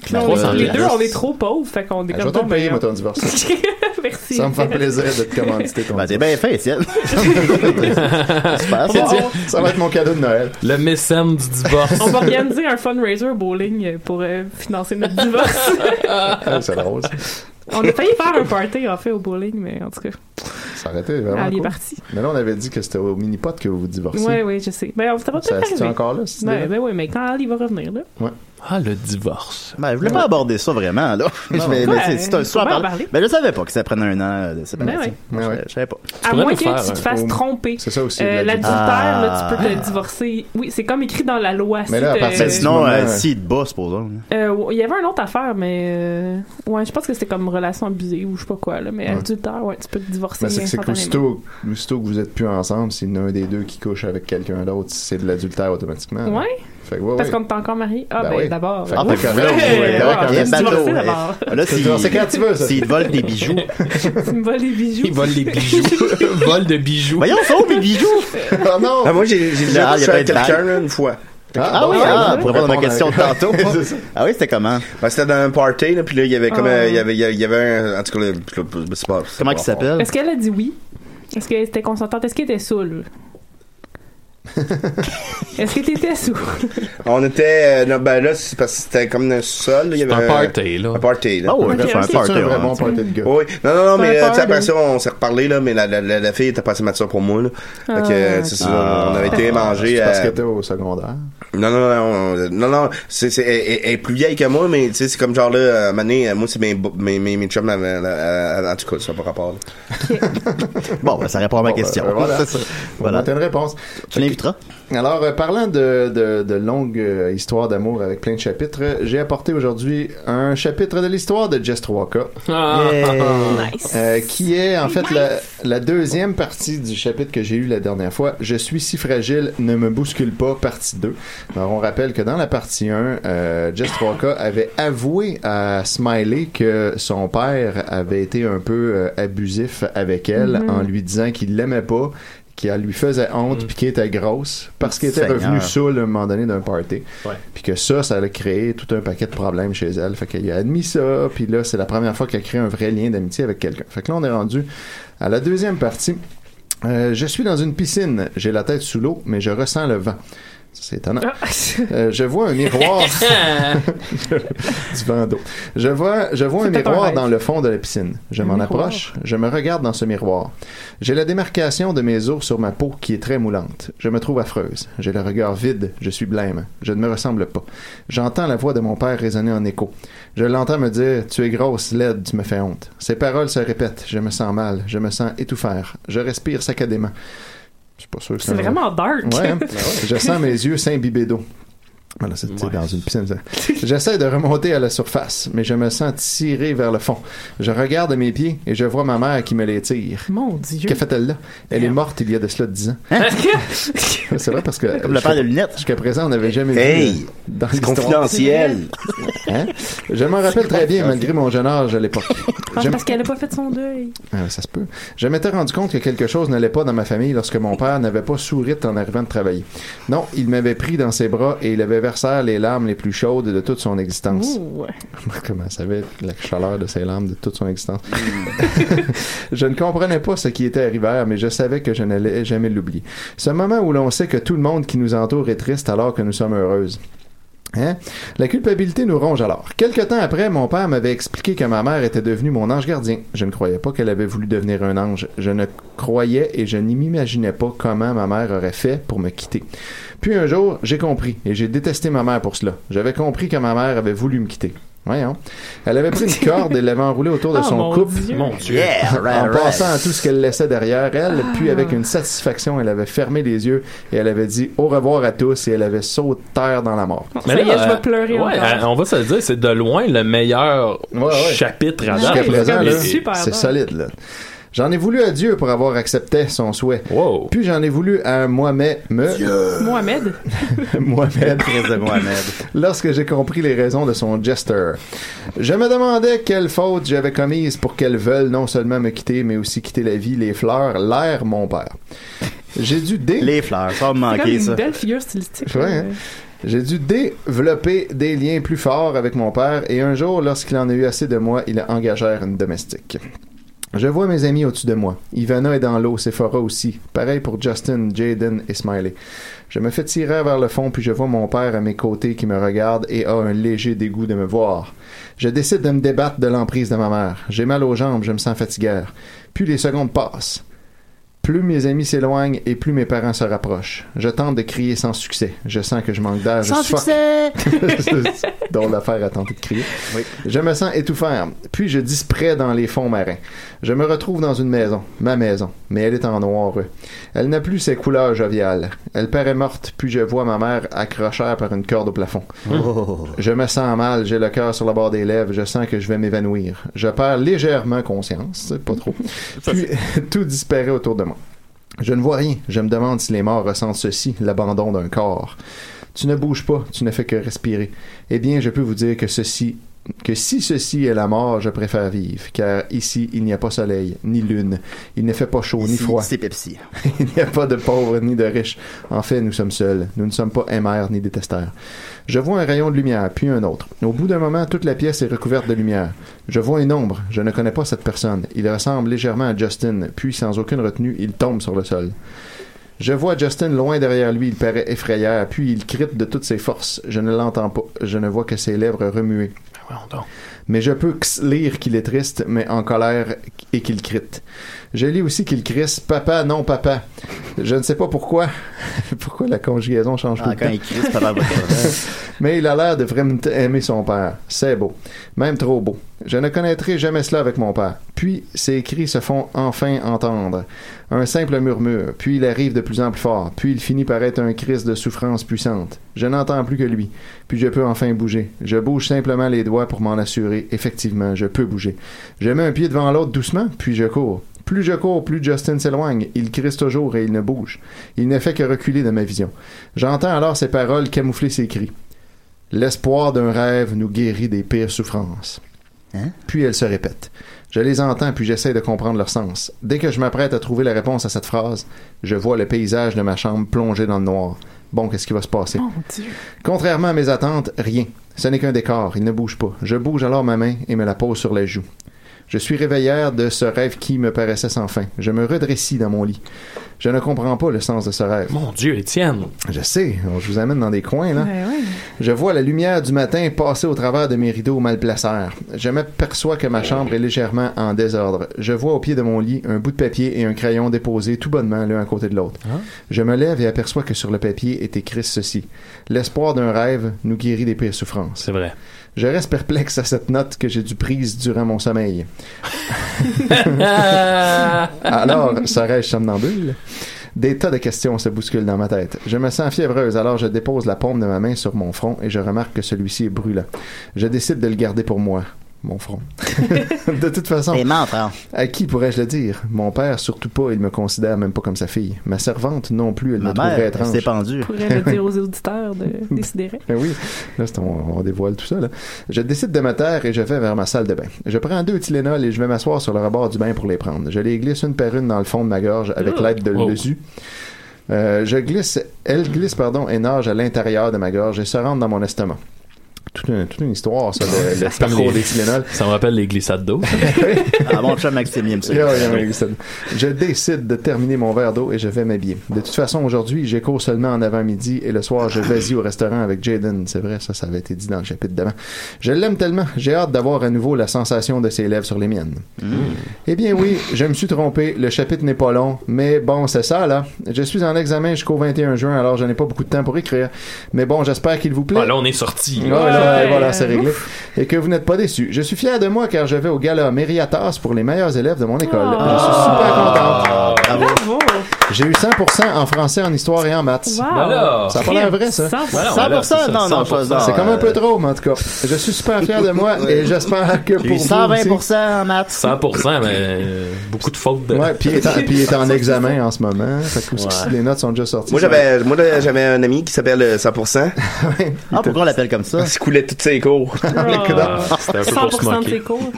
Puis on-
300
les deux, on est trop pauvres, fait qu'on est
Ben, je vais te
bon,
le payer,
ben,
moi, ton divorce. <laughs>
Merci.
Ça me fait plaisir de te commanditer ton
Ben, t'es bien fait, Étienne. Super, <laughs> ça.
Ça va être mon cadeau de Noël.
le mécène du divorce.
On va organiser un fundraiser bowling pour euh, financer notre divorce. <laughs>
Ah, c'est drôle, ça.
On a failli faire un party, en fait, au bowling, mais en tout cas,
Ça aurait été vraiment
elle est
cool.
partie.
Mais là, on avait dit que c'était au mini-pot que vous vous divorciez.
Oui, oui, je sais. Ben, ça va
Ça
peut-être
encore là,
Ben, ben oui, mais quand Ali va revenir, là.
Ah, le divorce.
Ben, je voulais pas aborder ça vraiment, là. Je vais-
Ouais,
mais c'est- c'est un parler.
parler.
Ben, je savais pas que ça prenait un an de séparation.
Ben ouais.
Ouais,
je-. Je savais pas.
À moins que
faire
tu te
un-
fasses tromper.
C'est ça aussi.
Euh,
l'adultère.
Ah.
tu peux te divorcer. Oui, c'est comme écrit dans la loi.
Mais là, à partir
Ben,
du
sinon, euh,
euh,
s'il te bat, supposons.
Euh, il y avait une autre affaire, mais euh, ouais, je pense que c'était comme relation abusée ou je sais pas quoi là, mais
Ouais.
adultère, ouais, tu peux te divorcer
Mais c'est que c'est qu'aussitôt vous êtes plus ensemble, s'il y en a un des deux qui couche avec quelqu'un d'autre, c'est de l'adultère automatiquement.
Ouais,
Fait que, ouais,
parce
ouais.
qu'on est encore mariés? Ah
Ben
ben,
oui.
d'abord.
Ah,
ouais,
correct.
Là,
divorcer quand tu veux, ça.
S'il vole des bijoux. <laughs>
tu me voles les bijoux.
Il vole les bijoux. <laughs> Vol de bijoux.
Voyons, ça, mes bijoux!
Ah non!
Ah, moi, j'ai déjà
Ah,
avec
de
quelqu'un une fois.
Ah oui,
bon,
ah, pour répondre à ma question de tantôt.
C'est ça.
Ah oui, c'était comment?
Ben, c'était dans un party, là, puis là, il y avait comme,
Ah.
il y avait, il y avait- un, en tout cas, c'est c'est
Comment il s'appelle?
Est-ce qu'elle a dit oui? Est-ce qu'elle était consentante Est-ce qu'elle était saoule <laughs> Est-ce que t'étais saoul <laughs>
On était, euh, non, ben là, c'est parce que c'était comme un sol, là, il y avait
un party, là.
Un party, là.
Ah oui,
Ok,
là, c'est un party.
C'est un vrai
hein.
bon party de gars.
Oui, non, non, mais euh, tu sais, après
party.
ça, on s'est reparlé, là, mais la, la, la, la fille était pas assez mature pour moi, là. Fait que, euh,
Ah,
ça,
Ah.
on avait été manger
C'est parce
à...
que t'es au secondaire.
Non, non, non, non, non, non, c'est, c'est, elle, est plus vieille que moi, mais tu sais, c'est comme genre là, euh, Mané, euh, moi, c'est mes, mes, mes, mes chums, euh, euh, en tout cas, ça n'a pas rapport, là. <laughs>
Bon, ben, ça répond à ma
Bon, ben,
question.
ben, voilà.
C'est ça.
Voilà. Une réponse.
Tu
Alors, euh, parlant de, de, de longues euh, histoires d'amour avec plein de chapitres, euh, j'ai apporté aujourd'hui un chapitre de l'histoire de Jess Walker,
Ah. <laughs>
Nice.
euh, qui est en fait la, la deuxième partie du chapitre que j'ai eu la dernière fois. Je suis si fragile, ne me bouscule pas, partie 2. Alors, on rappelle que dans la partie 1, euh, Jess Walker avait avoué à Smiley que son père avait été un peu euh, abusif avec elle
Mhm.
en lui disant qu'il l'aimait pas qu'elle lui faisait honte puis qu'elle était grosse parce qu'elle était revenue saoule à un moment donné d'un party. Puis que ça ça a créé tout un paquet de problèmes chez elle. Fait qu'elle a admis ça puis là c'est la première fois qu'elle a créé un vrai lien d'amitié avec quelqu'un. Fait que là on est rendu à la deuxième partie. Euh, je suis dans une piscine. J'ai la tête sous l'eau mais je ressens le vent c'est étonnant.
Ah.
Euh, je vois un miroir <laughs> <laughs> du vent d'eau. Je vois, je vois un miroir dans le fond de la piscine. Je m'en approche, je me regarde dans ce miroir. J'ai la démarcation de mes os sur ma peau qui est très moulante. Je me trouve affreuse. J'ai le regard vide, je suis blême. Je ne me ressemble pas. J'entends la voix de mon père résonner en écho. Je l'entends me dire Tu es grosse, laide, tu me fais honte. Ces paroles se répètent. Je me sens mal, je me sens étouffère. Je respire saccadément. Je suis pas sûr que
C'est
un-
vraiment dark.
Ouais, hein? <laughs> Je sens mes yeux d'eau. Voilà, c'est c'est dans une piscine. ça. <laughs> J'essaie de remonter à la surface, mais je me sens tiré vers le fond. Je regarde mes pieds et je vois ma mère qui me les tire.
Mon Dieu.
Que fait-elle là? Elle est morte il y a de cela 10 ans. <laughs> <laughs> C'est vrai parce que.
Comme le père de lunettes.
Jusqu'à présent, on n'avait jamais
Hey!
vu. euh, Dans
C'est confidentiel.
Hein? Je m'en rappelle très bien, malgré mon jeune âge à l'époque.
Ah,
Je-
parce qu'elle a pas fait son deuil.
ah, ça se peut. Je m'étais rendu compte que quelque chose n'allait pas dans ma famille lorsque mon père n'avait pas souri en arrivant de travailler. Non, il m'avait pris dans ses bras et il avait les larmes les plus chaudes de toute son existence.
Ouh. <laughs>
Comment ça savait la chaleur de ses larmes de toute son existence. <laughs> je ne comprenais pas ce qui était arrivé, mais je savais que je n'allais jamais l'oublier. Ce moment où l'on sait que tout le monde qui nous entoure est triste alors que nous sommes heureuses. Hein? La culpabilité nous ronge alors. Quelque temps après, mon père m'avait expliqué que ma mère était devenue mon ange gardien. Je ne croyais pas qu'elle avait voulu devenir un ange. Je ne croyais et je n'y m'imaginais pas comment ma mère aurait fait pour me quitter. Puis un jour, j'ai compris et j'ai détesté ma mère pour cela. J'avais compris que ma mère avait voulu me quitter. Voyons. Elle avait pris une <laughs> corde et l'avait enroulée autour de
Oh,
son
mon
couple.
Dieu.
Mon Dieu.
Yeah,
en
right.
passant à tout ce qu'elle laissait derrière elle, puis avec une satisfaction, elle avait fermé les yeux et elle avait dit au revoir à tous et elle avait sauté terre dans la mort.
Ça y est, je vais pleurer
ouais, euh, on va se le dire, c'est de loin le meilleur
Ouais, ouais.
chapitre à
Jusqu'à
date.
présent,
c'est
là,
super
c'est
bon.
solide. Là. J'en ai voulu à Dieu pour avoir accepté son souhait.
Wow.
Puis j'en ai voulu à moi-même, me,
Mohamed? <laughs>
Mohamed,
Crise de Mohamed.
lorsque j'ai compris les raisons de son jester. Je me demandais quelle faute j'avais commise pour qu'elle veuille non seulement me quitter, mais aussi quitter la vie, les fleurs, l'air, mon père. J'ai dû dé...
Les fleurs, ça va me
comme
manquer,
une
ça.
belle figure stylistique.
Ouais, hein. J'ai dû développer des liens plus forts avec mon père et un jour, lorsqu'il en a eu assez de moi, il a engagé une domestique. Je vois mes amis au-dessus de moi. Ivana est dans l'eau, Sephora aussi. Pareil pour Justin, Jaden et Smiley. Je me fais tirer vers le fond, puis je vois mon père à mes côtés qui me regarde et a un léger dégoût de me voir. Je décide de me débattre de l'emprise de ma mère. J'ai mal aux jambes, je me sens fatigué. Puis les secondes passent. Plus mes amis s'éloignent et plus mes parents se rapprochent. Je tente de crier sans succès. Je sens que je manque d'air.
Sans succès! <laughs>
dont l'affaire à tenter de crier.
Oui.
Je me sens étouffant, puis je disparais dans les fonds marins. Je me retrouve dans une maison, ma maison, mais elle est en noir. Elle n'a plus ses couleurs joviales. Elle paraît morte, puis je vois ma mère accrochée par une corde au plafond.
Oh.
Je me sens mal, j'ai le cœur sur le bord des lèvres, je sens que je vais m'évanouir. Je perds légèrement conscience, pas trop. Puis <laughs> tout disparaît autour de moi. Je ne vois rien. Je me demande si les morts ressentent ceci, l'abandon d'un corps. Tu ne bouges pas, tu ne fais que respirer. Eh bien, je peux vous dire que ceci, que si ceci est la mort, je préfère vivre, car ici, il n'y a pas soleil, ni lune. Il ne fait pas chaud, ni froid.
C'est Pepsi. <laughs>
Il n'y a pas de pauvres ni de riches. En fait, nous sommes seuls. Nous ne sommes pas aimers ni détesteurs. Je vois un rayon de lumière, puis un autre. Au bout d'un moment, toute la pièce est recouverte de lumière. Je vois une ombre. Je ne connais pas cette personne. Il ressemble légèrement à Justin, puis sans aucune retenue, il tombe sur le sol. Je vois Justin loin derrière lui, il paraît effrayant, puis il crite de toutes ses forces. Je ne l'entends pas. Je ne vois que ses lèvres remuer.
Donc.
Mais je peux lire qu'il est triste, mais en colère et qu'il crite. Je lis aussi qu'il crisse Papa, non papa. Je ne sais pas pourquoi. <laughs> pourquoi la conjugaison change tout
Ah,
le
quand
temps.
il votre <laughs>
Mais il a l'air de vraiment aimer son père. C'est beau. Même trop beau. Je ne connaîtrai jamais cela avec mon père. Puis, ses cris se font enfin entendre. Un simple murmure. Puis, il arrive de plus en plus fort. Puis, il finit par être un cri de souffrance puissante. Je n'entends plus que lui. Puis, je peux enfin bouger. Je bouge simplement les doigts pour m'en assurer. Effectivement, je peux bouger. Je mets un pied devant l'autre doucement, puis je cours. Plus je cours, plus Justin s'éloigne. Il crisse toujours et il ne bouge. Il ne fait que reculer de ma vision. J'entends alors ses paroles camoufler ses cris. L'espoir d'un rêve nous guérit des pires souffrances.
Hein?
Puis elles se répètent. Je les entends puis j'essaie de comprendre leur sens. Dès que je m'apprête à trouver la réponse à cette phrase, je vois le paysage de ma chambre plongé dans le noir. Bon, qu'est-ce qui va se passer?
Mon Dieu.
Contrairement à mes attentes, rien. Ce n'est qu'un décor, il ne bouge pas. Je bouge alors ma main et me la pose sur la joue. Je suis réveillère de ce rêve qui me paraissait sans fin. Je me redressis dans mon lit. Je ne comprends pas le sens de ce rêve.
Mon Dieu, Étienne.
Je sais, je vous amène dans des coins, là.
Ouais, ouais.
Je vois la lumière du matin passer au travers de mes rideaux mal placés. Je m'aperçois que ma chambre est légèrement en désordre. Je vois au pied de mon lit un bout de papier et un crayon déposés tout bonnement l'un à côté de l'autre. Je me lève et aperçois que sur le papier est écrit ceci. L'espoir d'un rêve nous guérit des pires souffrances.
C'est vrai.
Je reste perplexe à cette note que j'ai dû prise durant mon sommeil. <laughs> Alors, serais-je somnambule? Des tas de questions se bousculent dans ma tête. Je me sens fiévreuse, alors je dépose la paume de ma main sur mon front et je remarque que celui-ci est brûlant. Je décide de le garder pour moi. Mon front. <laughs> de toute façon,
Et mentre, hein.
à qui pourrais-je le dire? Mon père, surtout pas, il me considère même pas comme sa fille. Ma servante, non plus, elle
Ma
me trouverait
mère, elle
étrange.
Je pourrais le dire <laughs> aux auditeurs de décider.
Ben oui, là, c'est- on, on dévoile tout ça. Là. Je décide de me taire et je vais vers ma salle de bain. Je prends deux Tylenol et je vais m'asseoir sur le rebord du bain pour les prendre. Je les glisse une par une dans le fond de ma gorge avec
Oh.
l'aide de
Wow.
l'usu. Euh, je glisse, elle glisse, pardon, et nage à l'intérieur de ma gorge et se rentre dans mon estomac. Toute une, toute une histoire, ça, le, le parcours des Tylenol.
Ça me rappelle les glissades d'eau. <laughs>
Ah, mon chum Maxime, ça.
Je décide de terminer mon verre d'eau et je vais m'habiller. De toute façon, aujourd'hui, j'ai cours seulement en avant-midi et le soir, je vais-y au restaurant avec Jaden. C'est vrai, ça, ça avait été dit dans le chapitre d'avant. Je l'aime tellement. J'ai hâte d'avoir à nouveau la sensation de ses lèvres sur les miennes. Eh bien oui, je me suis trompé. Le chapitre n'est pas long, mais bon, c'est ça là. Je suis en examen jusqu'au 21 juin, alors je n'ai pas beaucoup de temps pour écrire. Mais bon, j'espère qu'il vous plaît.
Ah, là, on est sorti.
Ouais, là, voilà, c'est réglé. Et que vous n'êtes pas déçus. Je suis fier de moi car je vais au gala Mériatas pour les meilleurs élèves de mon école. Je suis super contente.
Bravo!
J'ai eu 100% en français, en histoire et en maths.
Wow!
Voilà.
Ça a pas l'air vrai, ça.
100%.
Voilà,
100%?
voilà, c'est ça,
non, non,
100%.
pas-
C'est comme un peu trop, mais en tout cas. Je suis super fier de moi et j'espère que pour
eu
vous
120%
aussi.
en maths.
100%, mais euh, beaucoup de fautes de.
Ouais, puis il est en, puis il est en examen en ce moment. Fait que
Ouais.
les notes sont déjà sorties.
Moi, j'avais, moi, là, j'avais un ami qui s'appelle euh, 100%. <laughs>
Ah, pourquoi on l'appelle comme ça?
Il se coulait toutes ses cours. <laughs>
Ah, C'était un peu pour se
100% de ses cours?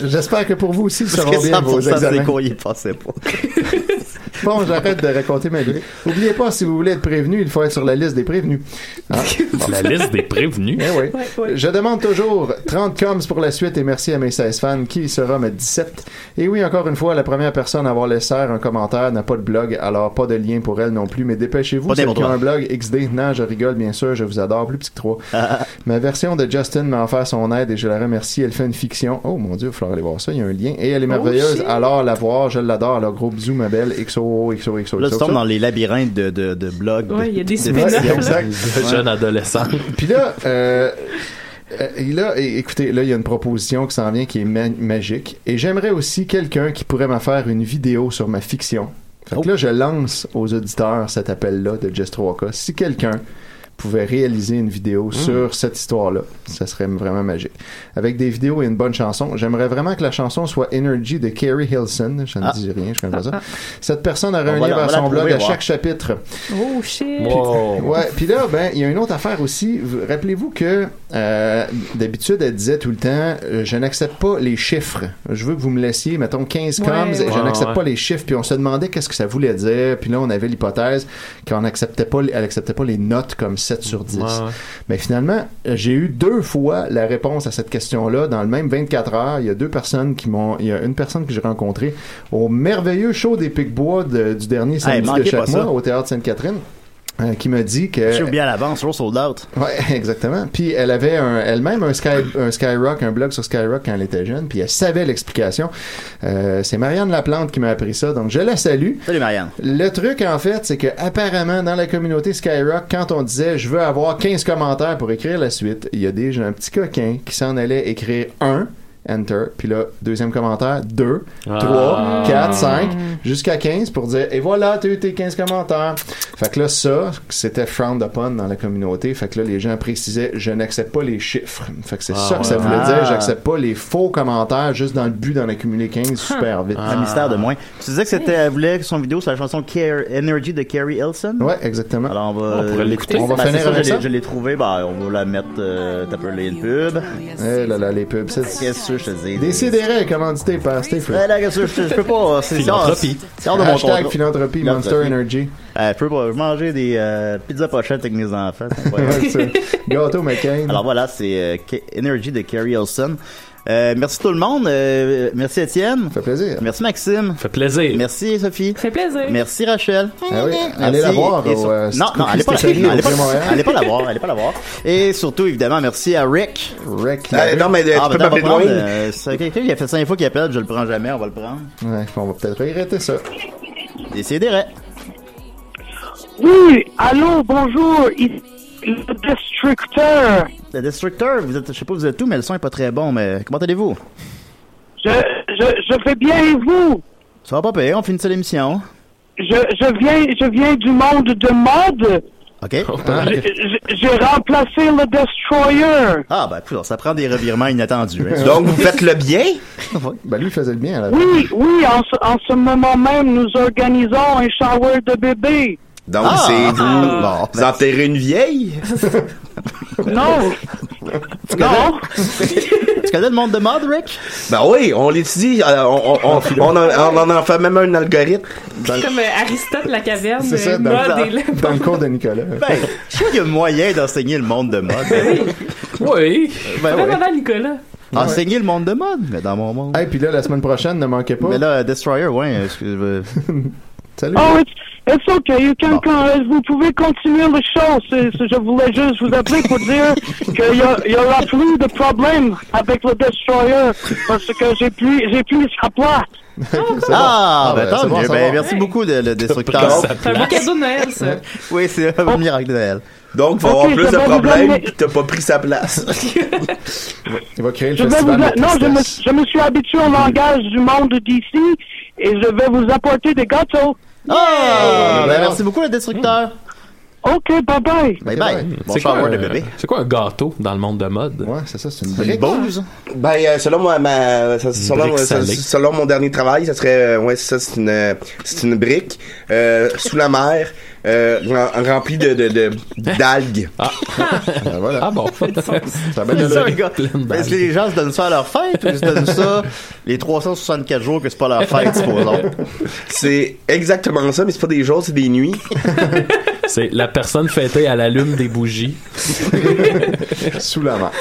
Je- J'espère que pour vous aussi, ça
Parce
seront bien vos
100% de ses
examens.
cours, il passait pas. <laughs>
Bon, j'arrête de raconter ma vie. Oubliez pas, si vous voulez être prévenu, il faut être sur la liste des prévenus. <laughs> Hein?
La liste des prévenus?
Eh oui.
Ouais, ouais.
Je demande toujours 30 coms pour la suite et merci à mes 16 fans qui sera mes 17. Et oui, encore une fois, la première personne à avoir laissé un commentaire n'a pas de blog, alors pas de lien pour elle non plus, mais dépêchez-vous,
Pas
ceux
pour
qui ont un blog XD. Non, je rigole, bien sûr, je vous adore, plus petit que 3. <laughs> Ma version de Justin m'a offert son aide et je la remercie. Elle fait une fiction. Oh mon dieu, il va falloir aller voir ça, il y a un lien. Et elle est merveilleuse,
shit.
alors la voir, je l'adore. Alors gros bisous, ma belle. XO, XO, XO,
Là, tu
XO.
tombes dans les labyrinthes de, de, de blogs.
Ouais, il y a des
exact. <laughs>
De jeunes adolescents.
Puis là, euh, euh, et là, écoutez, là, il y a une proposition qui s'en vient qui est ma- magique. Et j'aimerais aussi quelqu'un qui pourrait me faire une vidéo sur ma fiction. Fait que là, je lance aux auditeurs cet appel-là de Just 3K. Si quelqu'un pouvait réaliser une vidéo sur cette histoire-là, ça serait vraiment magique. Avec des vidéos et une bonne chanson. J'aimerais vraiment que la chanson soit Energy de Carrie Hilson. Je ne
Ah.
dis rien, je connais pas ça. Cette personne aurait
On
un
va la
son blog à
voir.
chaque chapitre.
Oh shit!
Wow.
Ouais, puis là, ben, il y a une autre affaire aussi. Vous- Rappelez-vous que euh, d'habitude, elle disait tout le temps euh, Je n'accepte pas les chiffres. Je veux que vous me laissiez, mettons, 15
Ouais,
coms, et
ouais.
je n'accepte
Ouais,
pas les chiffres. Puis on se demandait qu'est-ce que ça voulait dire. Puis là, on avait l'hypothèse qu'on n'acceptait pas, elle acceptait pas les notes comme 7 sur 10.
Ouais, ouais.
Mais finalement, euh, j'ai eu deux fois la réponse à cette question-là dans le même 24 heures. Il y a deux personnes qui m'ont, il y a une personne que j'ai rencontrée au merveilleux show des Pic-Bois de- du dernier samedi de chaque
ça.
mois au Théâtre Sainte-Catherine. Euh, qui m'a dit que
J'ai oublié à l'avance, toujours sold out.
Ouais, <laughs> exactement. Puis elle avait elle-même un, Sky, un Skyrock, un blog sur Skyrock quand elle était jeune, puis elle savait l'explication. Euh, c'est Marianne Laplante qui m'a appris ça, donc je la salue.
Salut Marianne.
Le truc, en fait, c'est que apparemment dans la communauté Skyrock, quand on disait je veux avoir 15 commentaires pour écrire la suite, il y a déjà un petit coquin qui s'en allait écrire un. Enter, puis là, deuxième commentaire, 2,
Ah.
3, 4, 5, jusqu'à 15 pour dire, et voilà, tu as eu tes 15 commentaires. Fait que là, ça, c'était frowned upon dans la communauté. Fait que là, les gens précisaient, je n'accepte pas les chiffres. Fait que c'est
Ah,
ça que ça voulait
Ah.
dire, j'accepte pas les faux commentaires juste dans le but d'en accumuler 15 super vite.
Un mystère de moins. Tu disais que c'était, elle voulait son vidéo sur la chanson Care- Energy de Carrie Hilson?
Ouais, exactement.
Alors on va.
On pourrait l'écouter.
On va
Ben,
finir
ça,
avec
je l'ai-
ça.
Je l'ai trouvé, ben, on va la mettre, euh, t'as les pub.
Eh là là, les pubs, c'est...
Que je te dis?
Décidérez, commandité par Steve.
Ouais, là, qu'est-ce que je, je peux pas. C'est
Philanthropie.
C'est hors de mon
Hashtag
contrôle.
philanthropie, Monster
Philanthropie.
Energy.
Euh, je peux pas. Je manger des euh, pizzas pochettes avec mes enfants. <laughs>
Gâteau McCain.
Alors voilà, c'est euh, Energy de Carrie Hilson. Euh, merci tout le monde. Euh, merci Étienne.
Ça fait plaisir.
Merci Maxime.
Ça fait plaisir.
Merci Sophie.
Ça fait plaisir.
Merci Rachel.
Ah oui,
Merci.
allez la voir
sur-
euh,
non, non, allez pas,
Stéphanie
non, allez pas, allez pas la voir, allez pas la voir. Et surtout, évidemment, merci à Rick.
Rick.
Euh, non, mais euh,
Ah,
tu peux
ben, on va
m'appeler
prendre,
Dwayne.
euh, c'est quelqu'un qui a fait cinq fois qu'il appelle, je le prends jamais, on va le prendre.
Ouais, on va peut-être regretter ça.
Décidérez.
Oui, allô, bonjour, ici le destructeur.
Le Destructeur, vous êtes, je sais pas vous êtes où, mais le son est pas très bon, mais comment allez-vous?
Je, je, je vais bien et vous?
Ça va pas pire, on finit ça l'émission.
Je, je viens, je viens du monde de mode.
OK?
Ah,
J'ai- remplacé le Destroyer.
Ah, ben, écoute, ça prend des revirements inattendus. hein.
Donc, vous faites le bien? <laughs>
Ben lui, il faisait le bien à la
Oui, oui, en ce, en ce moment même, nous organisons un shower de bébé.
Donc,
Ah!
c'est vous,
Bon,
vous enterrez une vieille? <laughs>
Non. non.
Tu connais le monde de mode, Rick?
Ben oui, on l'étudie, euh, on, on, on, on, en, on en fait même un algorithme.
C'est comme euh, Aristote la caverne,
C'est ça,
euh,
dans,
mode et le...
dans le cours de Nicolas.
Ben, je crois qu'il y a moyen d'enseigner le monde de mode. Ben
Oui.
Ben.
Vraiment, Nicolas.
Enseigner le monde de mode, mais dans mon monde.
Et puis là, la semaine prochaine, ne manquez pas.
Mais là, Destroyer, ouais, <laughs>
Salut.
Oh, it's, it's okay. You can, con- vous pouvez continuer le show. Je voulais juste vous appeler pour dire qu'il y, a- il y aura plus de problèmes avec le Destroyer parce que j'ai plus, j'ai plus sa place. <laughs>
Ah, ben
ben,
tant
bon
mieux. Ben, merci beaucoup, de, le <laughs> destructeur.
C'est un beau cadeau de Noël, ça.
Oui, c'est un miracle de Noël.
Donc, il va
Ok,
avoir plus de
vous
problèmes
amener-
pis t'as pas pris sa place. <laughs>
Il va créer le
Je vous,
festival de
non, je me,
tristesse.
je me suis habitué au langage du monde d'ici et je vais vous apporter des gâteaux.
Ah, ben
ben
merci beaucoup, le destructeur.
Ok, bye bye.
Bye bye. Bon
C'est quoi, un-
bébé.
c'est quoi un gâteau dans le monde de mode?
Ouais, c'est ça, c'est une brique.
bose.
Ben, euh, selon moi, ma, ça- selon,
brique
ça-
salée.
selon mon dernier travail, ça serait, euh, ouais, c'est ça, c'est une, c'est une brique, euh, sous la mer, euh, rem- remplie de, de, de, d'algues.
Ah,
Ben voilà.
ah bon.
Ça
C'est ça, gars. Est-ce que les gens se donnent ça à leur fête ou ils se donnent ça les 364 jours que c'est pas leur <laughs> fête, supposons?
C'est exactement ça, mais c'est pas des jours, c'est des nuits. <laughs>
C'est la personne fêtée à la lune des bougies. <laughs>
Sous la main.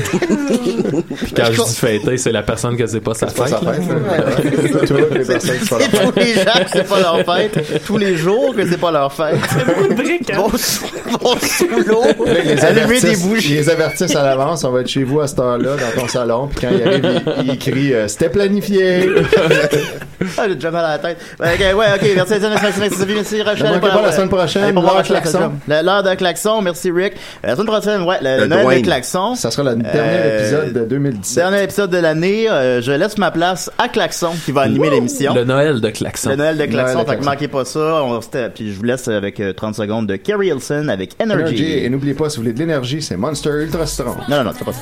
<laughs>
Puis quand je dis fêtée, c'est la personne que c'est pas sa
C'est pas
fête. là. <laughs>
C'est tous les gens que c'est pas leur fête, tous les jours que c'est pas leur fête. <laughs>
Beaucoup de briques, hein.
Sous, l'eau,
ils les
allumer des
avertissent, ils
bougies.
les avertissent à l'avance, on va être chez vous à cette heure-là, dans ton salon, puis quand il arrive, il, il crie euh, C'était planifié!
Ah, j'ai déjà mal à la tête. Ouais, ok, ouais, ok, merci Étienne, merci, merci Sophie, merci Rachel.
Ne manquez pas la semaine prochaine,
pour
l'heure
voir
de klaxon.
La- L'heure de klaxon, merci Rick. Euh, La semaine prochaine, ouais, le,
Le
Noël
Dwayne.
de klaxon.
Ça sera le dernier
Euh,
épisode de 2017.
Dernier épisode de l'année, euh, je laisse ma place à Klaxon qui va animer l'émission.
Le Noël de Klaxon.
Le Noël de Klaxon,
Noël de
fait que
Klaxon.
manquez pas ça. On, puis je vous laisse avec euh, 30 secondes de Kerry Hilson avec Energy.
Energy. Et n'oubliez pas, si vous voulez de l'énergie, c'est Monster Ultra Strong.
Non, non, non, c'est pas ça.